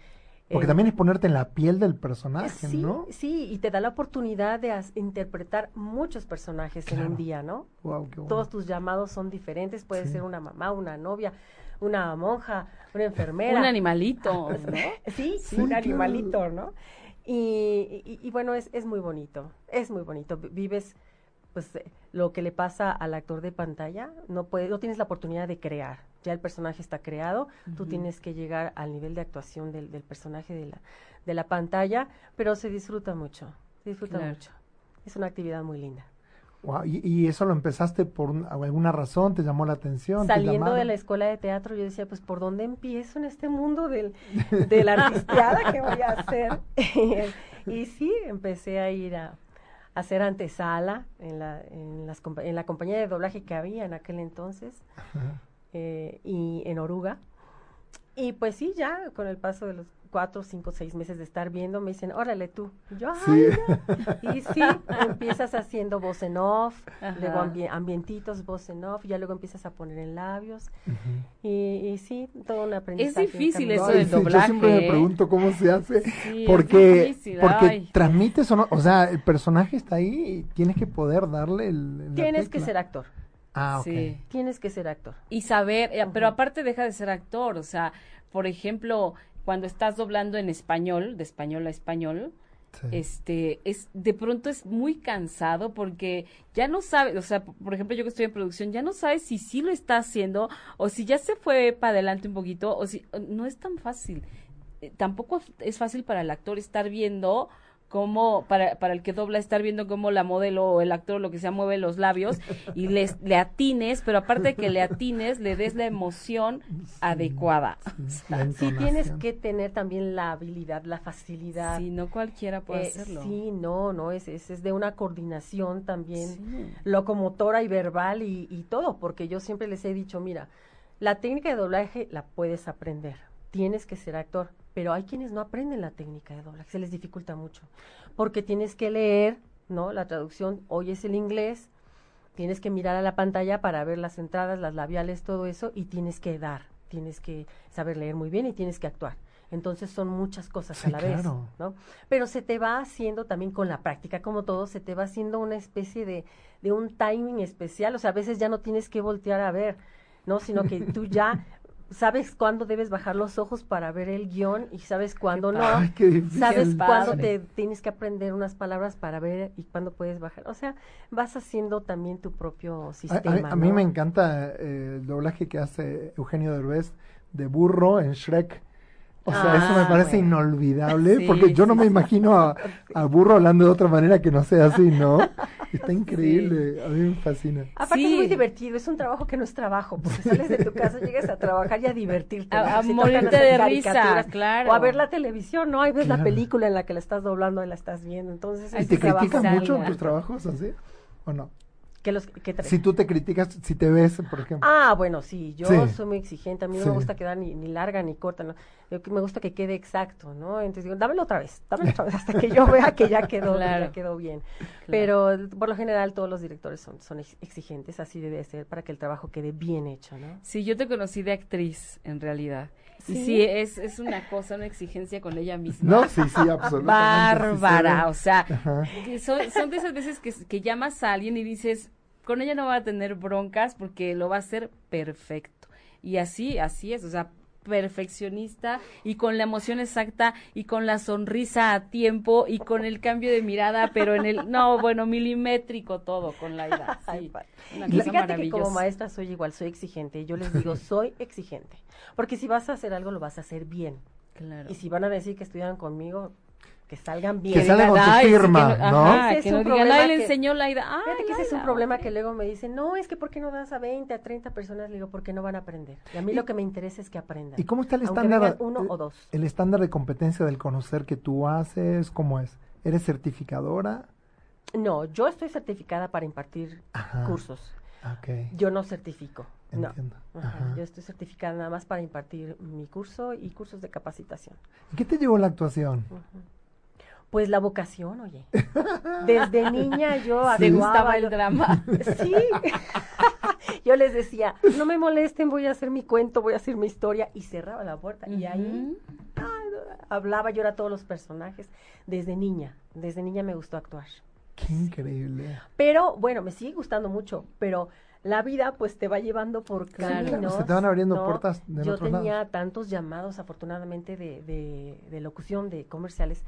Porque eh, también es ponerte en la piel del personaje, sí, ¿no? sí, y te da la oportunidad de interpretar muchos personajes en un día, ¿no? Wow, qué bueno. Todos tus llamados son diferentes, puede Sí. ser una mamá, una novia, una monja, una enfermera. Un animalito, ¿no? Sí, Sí, un claro. animalito, ¿no? Y, y- y bueno, es, es muy bonito, es muy bonito. Vi- Vives, pues, eh, lo que le pasa al actor de pantalla, no puede, no tienes la oportunidad de crear. Ya el personaje está creado, tú tienes que llegar al nivel de actuación del, del personaje de la, de la pantalla, pero se disfruta mucho, se disfruta Claro. mucho. Es una actividad muy linda. Wow, ¿Y, y eso lo empezaste por un- alguna razón? ¿Te llamó la atención? ¿Te Saliendo de la escuela de teatro, yo decía, pues, ¿por dónde empiezo en este mundo del, de la artisteada que voy a hacer? y sí, empecé a ir a, a hacer antesala en la, en, las, en la compañía de doblaje que había en aquel entonces, eh, y en Oruga. Y pues sí, ya con el paso de los cuatro, cinco, seis meses de estar viendo, me dicen, órale tú. Y yo, Sí. ay, ya". Y sí, empiezas haciendo voz en off, Ajá. luego ambi- ambientitos, voz en off, y ya luego empiezas a poner en labios. Y, y sí, todo un aprendizaje. difícil un eso del sí, doblaje, Yo siempre me ¿eh? pregunto cómo se hace. Sí, es porque difícil, porque ay. transmites o no. O sea, el personaje está ahí y tienes que poder darle el. Tienes que ser actor. Ah. Sí. Tienes que ser actor. Y saber, eh, pero aparte deja de ser actor, o sea, por ejemplo, cuando estás doblando en español, de español a español, Sí. este, es, de pronto es muy cansado porque ya no sabes, o sea, por ejemplo, yo que estoy en producción, ya no sabes si sí lo está haciendo o si ya se fue para adelante un poquito o si no es tan fácil. Eh, Tampoco es fácil para el actor estar viendo cómo, para, para el que dobla, estar viendo cómo la modelo o el actor o lo que sea mueve los labios y les, le atines, pero aparte de que le atines, le des la emoción adecuada. Sí, Sí tienes que tener también la habilidad, la facilidad. Si no cualquiera puede Eh, hacerlo. Sí, no, no, es, es, es de una coordinación también Sí. locomotora y verbal y, y todo, porque yo siempre les he dicho, mira, la técnica de doblaje la puedes aprender, tienes que ser actor, pero hay quienes no aprenden la técnica de doblaje, se les dificulta mucho, porque tienes que leer, ¿no? La traducción, hoy es el inglés, tienes que mirar a la pantalla para ver las entradas, las labiales, todo eso, y tienes que dar, tienes que saber leer muy bien y tienes que actuar. Entonces son muchas cosas Sí, a la vez. Pero se te va haciendo también con la práctica, como todo, se te va haciendo una especie de, de un timing especial, o sea, a veces ya no tienes que voltear a ver, ¿no? Sino que tú ya sabes cuándo debes bajar los ojos para ver el guion y sabes cuándo no. Ay, qué. Sabes cuándo te tienes que aprender unas palabras para ver y cuándo puedes bajar. O sea, vas haciendo también tu propio A, a- sistema. a mí me encanta eh, el doblaje que hace Eugenio Derbez de burro en Shrek. O sea, eso me Ah, parece bueno. inolvidable Sí, porque yo no sí, me imagino a, a burro hablando de otra manera que no sea así, ¿no? Está increíble, a mí me fascina. Aparte Sí. es muy divertido, es un trabajo que no es trabajo, porque sales de tu casa, llegas a trabajar y a divertirte. A- a Si morirte de risa, caricaturas, claro. O a ver la televisión, ¿no? Ahí ves Claro. la película en la que la estás doblando y la estás viendo. Entonces, ¿Y te critican mucho en tus trabajos así? ¿O no? Que los, que tra- Si tú te criticas, si te ves, por ejemplo. Ah, bueno, sí, yo Sí. soy muy exigente, a mí no Sí. me gusta quedar ni, ni larga ni corta, ¿no? Yo que me gusta que quede exacto, ¿no? Entonces digo, dámelo otra vez, dámelo otra vez hasta que yo vea que ya quedó, Claro. ya quedó bien. Pero por lo general todos los directores son, son ex- exigentes, así debe ser, para que el trabajo quede bien hecho, ¿no? Sí, yo te conocí de actriz, en realidad. Y ¿Sí? sí, es, es una cosa, una exigencia con ella misma. No, sí, sí, absolutamente. Bárbara, sí o sea, son, son de esas veces que, que llamas a alguien y dices, con ella no va a tener broncas porque lo va a hacer perfecto. Y así, así es, o sea, perfeccionista y con la emoción exacta y con la sonrisa a tiempo y con el cambio de mirada, pero en el, no, bueno, milimétrico todo con la. Ay, Sí, una cosa fíjate que como maestra soy igual, soy exigente. Y yo les digo, soy exigente. Porque si vas a hacer algo, lo vas a hacer bien. Claro. Y si van a decir que estudiaron conmigo, que salgan bien. Que salgan con sí, firma, que ¿no? Ajá, que un no digan, problema ay, le que- enseñó la idea. Ay, Fíjate que ese es un problema que luego me dicen, no, es que ¿por qué no das a 20, a 30 personas? Le digo, porque no van a aprender. Y a mí lo que me interesa es que aprendan. ¿Y cómo está el estándar? uno el- o dos. El estándar de competencia del conocer que tú haces, ¿cómo es? ¿Eres certificadora? No, yo estoy certificada para impartir Ajá. cursos. Yo no certifico. No. entiendo. Ajá, Ajá. Yo estoy certificada nada más para impartir mi curso y cursos de capacitación. ¿Y qué te llevó la actuación? Pues la vocación, oye. Desde niña yo Te gustaba el drama. Sí. yo les decía, no me molesten, voy a hacer mi cuento, voy a hacer mi historia. Y cerraba la puerta. Y ahí ay, hablaba yo a todos los personajes. Desde niña, desde niña me gustó actuar. Qué increíble. Pero bueno, me sigue gustando mucho, pero la vida pues te va llevando por Claro. caminos. Se te van abriendo ¿no? puertas de Yo tenía lados. tantos llamados, afortunadamente, de, de, de locución, de comerciales,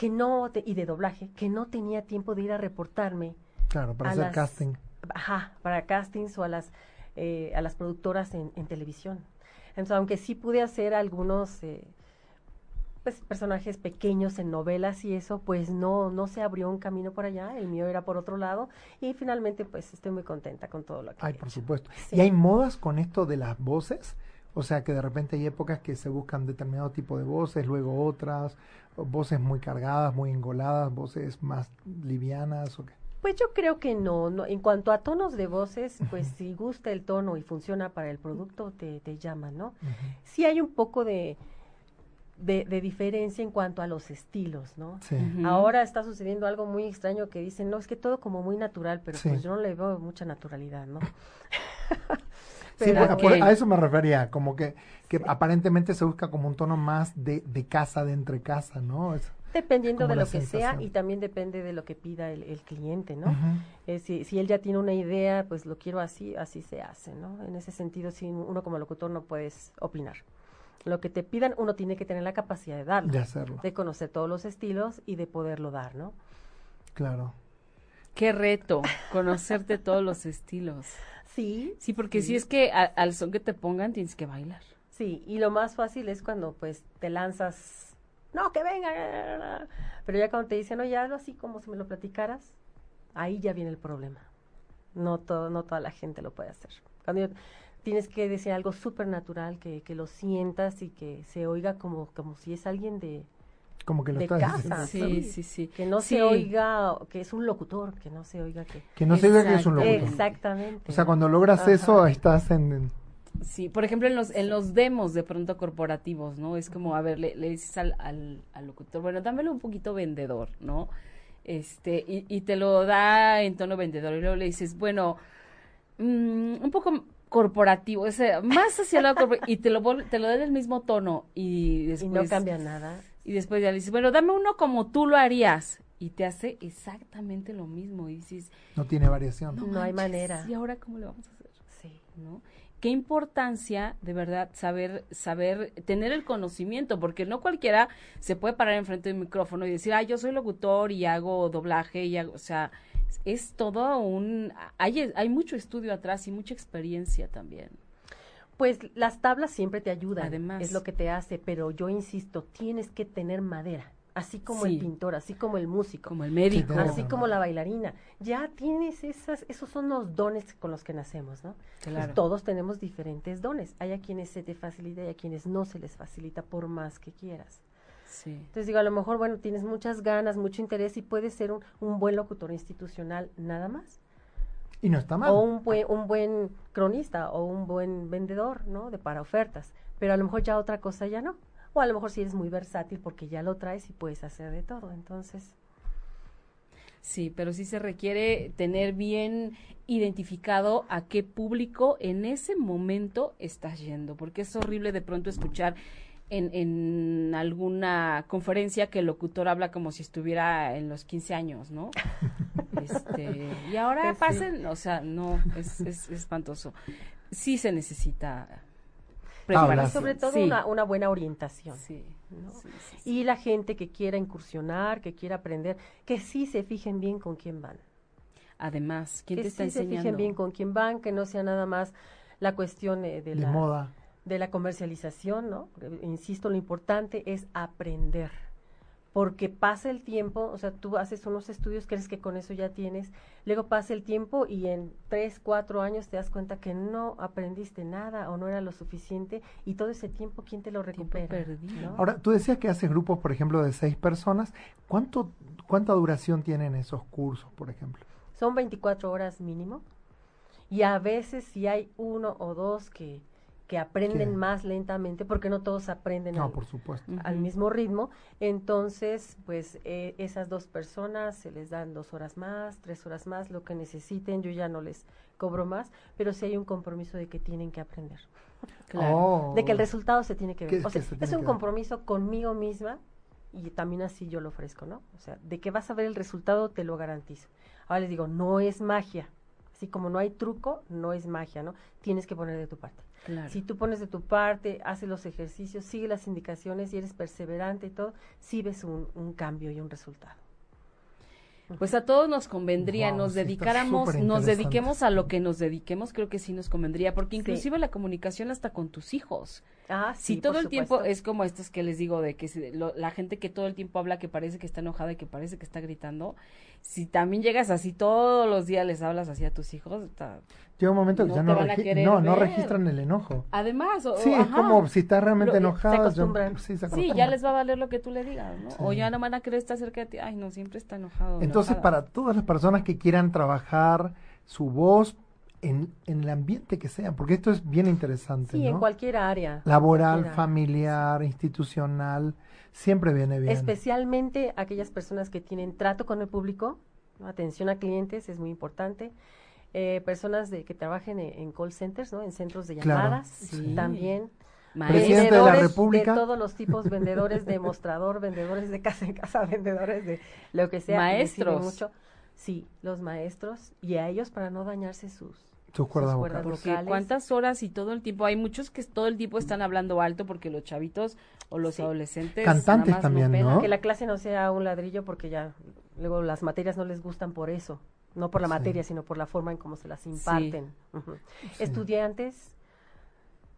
que no, te- y de doblaje, que no tenía tiempo de ir a reportarme Claro, para hacer las- casting. Ajá, para castings o a las, eh, a las productoras en, en televisión. Entonces, aunque sí pude hacer algunos eh, pues, personajes pequeños en novelas y eso, pues no, no se abrió un camino por allá, el mío era por otro lado, y finalmente pues estoy muy contenta con todo lo que Ay, he por hecho. supuesto. Sí. ¿Y hay modas con esto de las voces? O sea, que de repente hay épocas que se buscan determinado tipo de voces, luego otras, voces muy cargadas, muy engoladas, voces más livianas. ¿o qué? Pues yo creo que no, no. En cuanto a tonos de voces, pues si gusta el tono y funciona para el producto, te, te llama, ¿no? Sí hay un poco de, de, de diferencia en cuanto a los estilos, ¿no? Sí. Ahora está sucediendo algo muy extraño que dicen, no, es que todo como muy natural, pero Sí. pues yo no le veo mucha naturalidad, ¿no? Sí, Pero- a eso me refería, como que, que aparentemente se busca como un tono más de, de casa, de entre casa, ¿no? Es- Dependiendo de lo que sea y también depende de lo que pida el, el cliente, ¿no? Eh, si, si él ya tiene una idea, pues lo quiero así, así se hace, ¿no? En ese sentido, sí, uno como locutor no puedes opinar. Lo que te pidan, uno tiene que tener la capacidad de darlo, De hacerlo, de conocer todos los estilos y de poderlo dar, ¿no? claro. Qué reto, conocerte todos los estilos. Sí, Sí, porque si es que a- al son que te pongan tienes que bailar. sí, y lo más fácil es cuando pues te lanzas, no, que venga, pero ya cuando te dicen, oye, hazlo así como si me lo platicaras, ahí ya viene el problema. No, todo, no toda la gente lo puede hacer. Cuando yo- tienes que decir algo súper natural, que, que lo sientas y que se oiga como, como si es alguien de, Como que lo de estás casa. Sí, sí. sí, sí. que no Sí. se oiga, que es un locutor, que no se oiga que... Que no se diga que es un locutor. Exactamente. O sea, cuando logras Ajá. eso, estás en... en- Sí, por ejemplo, en los, en los demos de pronto corporativos, ¿no? Es como, a ver, le, le dices al, al, al locutor, bueno, dámelo un poquito vendedor, ¿no? Este, y, y te lo da en tono vendedor, y luego le dices, bueno, mm, un poco corporativo, ese, más hacia el lado corporativo, y te lo, te lo da en el mismo tono, y y después... no cambia nada. Y después ya le dices, bueno, dame uno como tú lo harías. Y te hace exactamente lo mismo. Y dices, no tiene variación. No hay manera. ¿Y ahora cómo le vamos a hacer? Sí. ¿No? Qué importancia, de verdad, saber, saber, tener el conocimiento, porque no cualquiera se puede parar enfrente del micrófono y decir, ah, yo soy locutor y hago doblaje y hago, o sea, es todo un, hay, hay mucho estudio atrás y mucha experiencia también. Pues las tablas siempre te ayudan, Además. es lo que te hace, pero yo insisto, tienes que tener madera, así como Sí. el pintor, así como el músico, Como el médico. así como la bailarina. Ya tienes esas, esos son los dones con los que nacemos, ¿no? Pues Claro. todos tenemos diferentes dones. Hay a quienes se te facilita y a quienes no se les facilita por más que quieras. Sí. Entonces digo, a lo mejor, bueno, tienes muchas ganas, mucho interés y puedes ser un, un buen locutor institucional nada más. Y no está mal. O un buen, un buen cronista o un buen vendedor, ¿no? De para ofertas. Pero a lo mejor ya otra cosa ya no. O a lo mejor si eres muy versátil porque ya lo traes y puedes hacer de todo. Entonces, Sí, pero sí se requiere tener bien identificado a qué público en ese momento estás yendo, porque es horrible de pronto escuchar en, en alguna conferencia que el locutor habla como si estuviera en los 15 años, ¿no? Este, y ahora Pues sí. pasen, o sea, no, es, es espantoso. Sí se necesita preparación. sobre todo sí, una, una buena orientación. sí, ¿no? sí, sí, sí. Y la gente que quiera incursionar, que quiera aprender, que sí se fijen bien con quién van. Además, ¿quién que te está se fijen bien con quién van, que no sea nada más la cuestión eh, de, de la, moda. de la comercialización, ¿no? Insisto, lo importante es aprender. Porque pasa el tiempo, o sea, tú haces unos estudios, crees que con eso ya tienes, luego pasa el tiempo y en tres, cuatro años te das cuenta que no aprendiste nada o no era lo suficiente y todo ese tiempo, ¿quién te lo recupera? perdido. ¿no? Ahora, tú decías que haces grupos, por ejemplo, de seis personas. ¿Cuánto, ¿Cuánta duración tienen esos cursos, por ejemplo? Son 24 horas mínimo y a veces si hay uno o dos que, que aprenden más lentamente, porque no todos aprenden No, al, por supuesto. al Ujú. mismo ritmo, entonces pues eh, esas dos personas se les dan dos horas más, tres horas más, lo que necesiten, yo ya no les cobro más, pero sí hay un compromiso de que tienen que aprender, Claro. Oh. de que el resultado se tiene que ver, o sea, se es un compromiso conmigo misma y también así yo lo ofrezco, ¿no? O sea, de que vas a ver el resultado, te lo garantizo. Ahora les digo, no es magia. Así como no hay truco, no es magia, ¿no? Tienes que poner de tu parte. Si tú pones de tu parte, haces los ejercicios, sigue las indicaciones y eres perseverante y todo, sí ves un, un cambio y un resultado. Pues a todos nos convendría, Wow, nos dedicáramos, nos dediquemos a lo que nos dediquemos, creo que sí nos convendría, porque Sí. inclusive la comunicación hasta con tus hijos. Ah, Si sí, todo por el tiempo es como estos que les digo de que se- lo- la gente que todo el tiempo habla que parece que está enojada y que parece que está gritando, si también llegas así todos los días les hablas así a tus hijos, está- Llega un momento que No ya te no, regi- no, no registran el enojo. además, o- Sí, o- es ajá. como si estás realmente enojado. ya- acostumbran. sí, se Sí, ya les va a valer lo que tú le digas, ¿no? O ya no van a querer estar cerca de ti. Ay, no, siempre está enojado. o Entonces, para todas las personas que quieran trabajar su voz en, en el ambiente que sea, porque esto es bien interesante, Sí, en cualquier área. Laboral, familiar, institucional, siempre viene bien. Especialmente aquellas personas que tienen trato con el público, ¿no? atención a clientes es muy importante. Eh, personas de, que trabajen en, en call centers, ¿no? en centros de Claro, llamadas, sí. También. presidente de la República. De todos los tipos, vendedores de mostrador, vendedores de casa en casa, vendedores de lo que sea. Maestros. Mucho. Sí, los maestros y a ellos para no dañarse sus, cuerdas, vocales. Porque cuántas horas y todo el tiempo. Hay muchos que todo el tiempo están hablando alto porque los chavitos o los adolescentes. Cantantes también, ¿no? Que la clase no sea un ladrillo porque ya luego las materias no les gustan por eso. No por la materia, sino por la forma en cómo se las imparten. Estudiantes,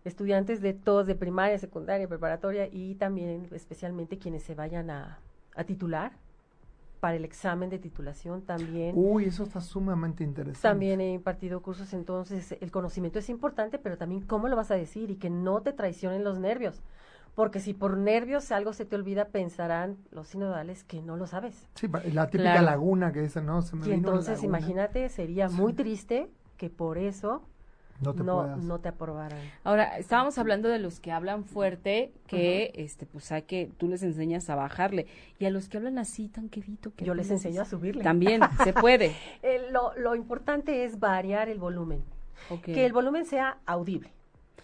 estudiantes de todos, de primaria, secundaria, preparatoria y también especialmente quienes se vayan a, a titular para el examen de titulación también. Uy, eso está sumamente interesante. También he impartido cursos, entonces el conocimiento es importante, pero también cómo lo vas a decir y que no te traicionen los nervios. Porque si por nervios algo se te olvida, pensarán los sinodales que no lo sabes. Sí, la típica laguna que dice, no, se me Y entonces, imagínate, sería muy triste que por eso no te, no, te aprobaran. Ahora, estábamos hablando de los que hablan fuerte, que este pues hay que tú les enseñas a bajarle y a los que hablan así tan quedito que yo les enseño a subirle. También se puede. Eh, lo, lo importante es variar el volumen. Que el volumen sea audible.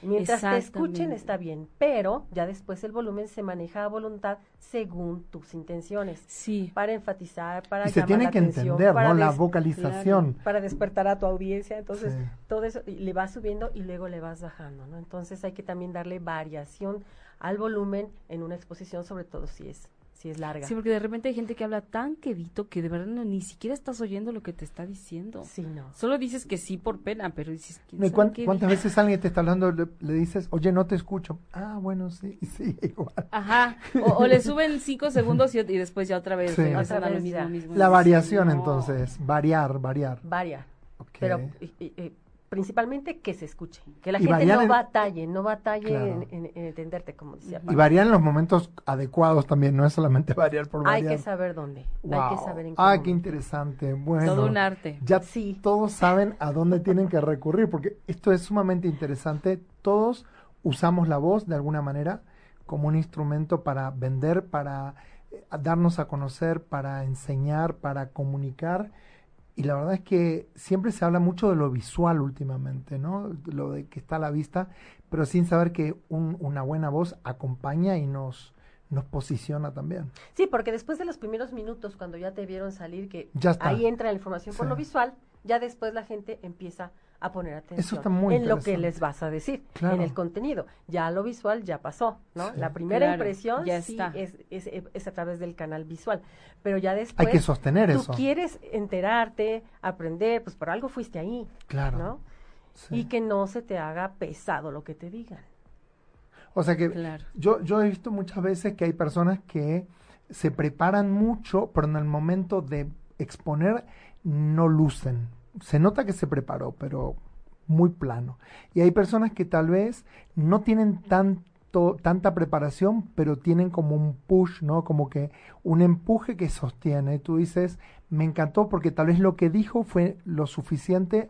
Mientras te escuchen está bien, pero ya después el volumen se maneja a voluntad según tus intenciones. Sí. Para enfatizar, para y se tiene que entender, ¿no? La vocalización. para despertar a tu audiencia, entonces todo eso le vas subiendo y luego le vas bajando, ¿no? Entonces hay que también darle variación al volumen en una exposición, sobre todo si es si es larga. Sí, porque de repente hay gente que habla tan quedito que de verdad no, ni siquiera estás oyendo lo que te está diciendo. Sí, no. Solo dices que sí por pena, pero dices que ¿Cuántas veces alguien te está hablando, le, dices, oye, no te escucho? Ah, bueno, sí, sí, igual. Ajá, o, le suben cinco segundos y, después ya otra vez sí. La variación, entonces, variar, variar. Variar. Pero principalmente que se escuche, que la gente no batalle, no batalle en, entenderte, como decía. Y variar en los momentos adecuados también, no es solamente variar por variar. Hay que saber dónde, hay que saber en qué Ah, qué interesante, bueno. Todo un arte. Ya sí. todos saben a dónde tienen que recurrir, porque esto es sumamente interesante, todos usamos la voz de alguna manera como un instrumento para vender, para eh, darnos a conocer, para enseñar, para comunicar y la verdad es que siempre se habla mucho de lo visual últimamente, ¿no? Lo de que está a la vista, pero sin saber que una buena voz acompaña y nos, nos posiciona también. Sí, porque después de los primeros minutos, cuando ya te vieron salir, que ahí entra la información por lo visual, ya después la gente empieza a poner atención en lo que les vas a decir, en el contenido. Ya lo visual ya pasó, ¿no? la primera impresión ya sí es, es, es, a través del canal visual, pero ya después... Hay que sostener tú eso. quieres enterarte, aprender, pues por algo fuiste ahí, claro. ¿no? Y que no se te haga pesado lo que te digan. O sea que yo, yo he visto muchas veces que hay personas que se preparan mucho, pero en el momento de exponer no lucen se nota que se preparó, pero muy plano. Y hay personas que tal vez no tienen tanto, tanta preparación, pero tienen como un push, ¿no? Como que un empuje que sostiene. Tú dices, me encantó porque tal vez lo que dijo fue lo suficiente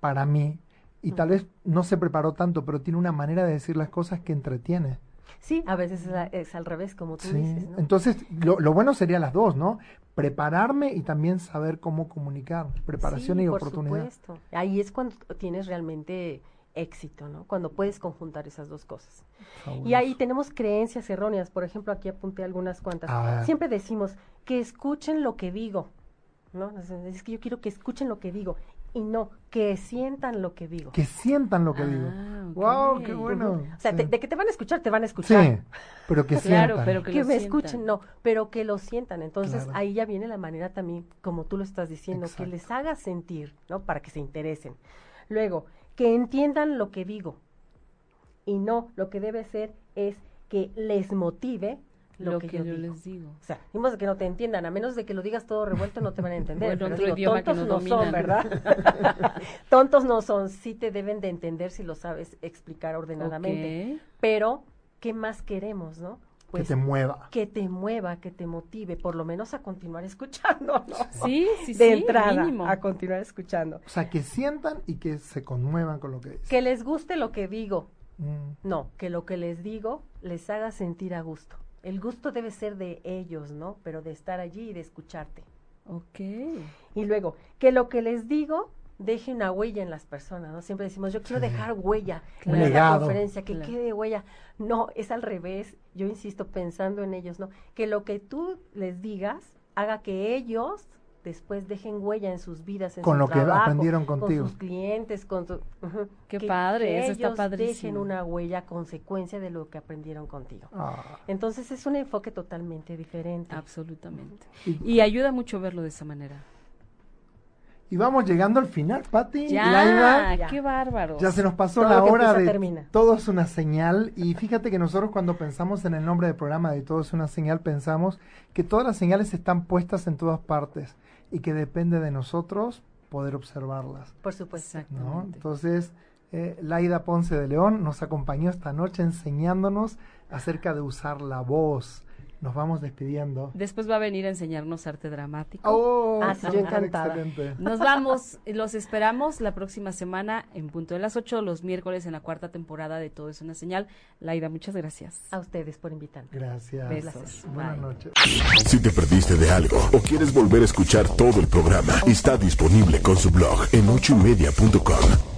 para mí. Y tal vez no se preparó tanto, pero tiene una manera de decir las cosas que entretiene. Sí, a veces es, al revés, como tú dices. Entonces, lo, lo, bueno sería las dos, ¿no? Prepararme y también saber cómo comunicar, preparación y oportunidad. Supuesto. Ahí es cuando tienes realmente éxito, ¿no? Cuando puedes conjuntar esas dos cosas. Y ahí tenemos creencias erróneas. Por ejemplo, aquí apunté algunas cuantas. Siempre decimos que escuchen lo que digo, ¿no? Es que yo quiero que escuchen lo que digo y no que sientan lo que digo. Que sientan lo que digo. Wow, qué bueno. O sea, de que te van a escuchar, te van a escuchar. Sí, pero que sientan. pero que, me escuchen, no, pero que lo sientan. Entonces ahí ya viene la manera también, como tú lo estás diciendo, que les haga sentir, ¿no? Para que se interesen. Luego, que entiendan lo que digo. Y no, lo que debe ser es que les motive lo, que, yo, les digo. O sea, ni que no te entiendan, a menos de que lo digas todo revuelto no te van a entender. tontos no, son, ¿verdad? tontos no son, sí te deben de entender si lo sabes explicar ordenadamente. Pero, ¿qué más queremos, no? Pues, que te mueva. Que te mueva, que te motive, por lo menos a continuar escuchando, ¿no? Sí, sí, de entrada, a continuar escuchando. O sea, que sientan y que se conmuevan con lo que dices. Que les guste lo que digo. Mm. No, que lo que les digo les haga sentir a gusto el gusto debe ser de ellos, ¿no? Pero de estar allí y de escucharte. Ok. Y luego, que lo que les digo deje una huella en las personas, ¿no? Siempre decimos, yo quiero dejar huella en la legado. conferencia, que Claro. quede huella. No, es al revés. Yo insisto pensando en ellos, ¿no? Que lo que tú les digas haga que ellos después dejen huella en sus vidas, en Con su lo que aprendieron contigo. con sus clientes, con su. Qué Que- padre, que eso está ellos dejen padrísimo. una huella a consecuencia de lo que aprendieron contigo. Ah, Entonces es un enfoque totalmente diferente. Absolutamente. Y- Y ayuda mucho verlo de esa manera. y vamos llegando al final, Pati. Ya, qué bárbaro. ya se nos pasó Todo la hora de termina. todo es una señal y fíjate que nosotros cuando pensamos en el nombre del programa de todo es una señal pensamos que todas las señales están puestas en todas partes y que depende de nosotros poder observarlas. Por supuesto. ¿no? Exactamente. Entonces, eh, Laida Ponce de León nos acompañó esta noche enseñándonos acerca de usar la voz. Nos vamos despidiendo. Después va a venir a enseñarnos arte dramático. Oh, Ah, sí, yo encantada. excelente. Nos vamos, los esperamos la próxima semana en punto de las 8, los miércoles en la cuarta temporada de Todo es una señal. Laida, muchas gracias. A ustedes por invitarme. Gracias. Besos. Buenas noches. Si te perdiste de algo o quieres volver a escuchar todo el programa, está disponible con su blog en ochoymedia.com.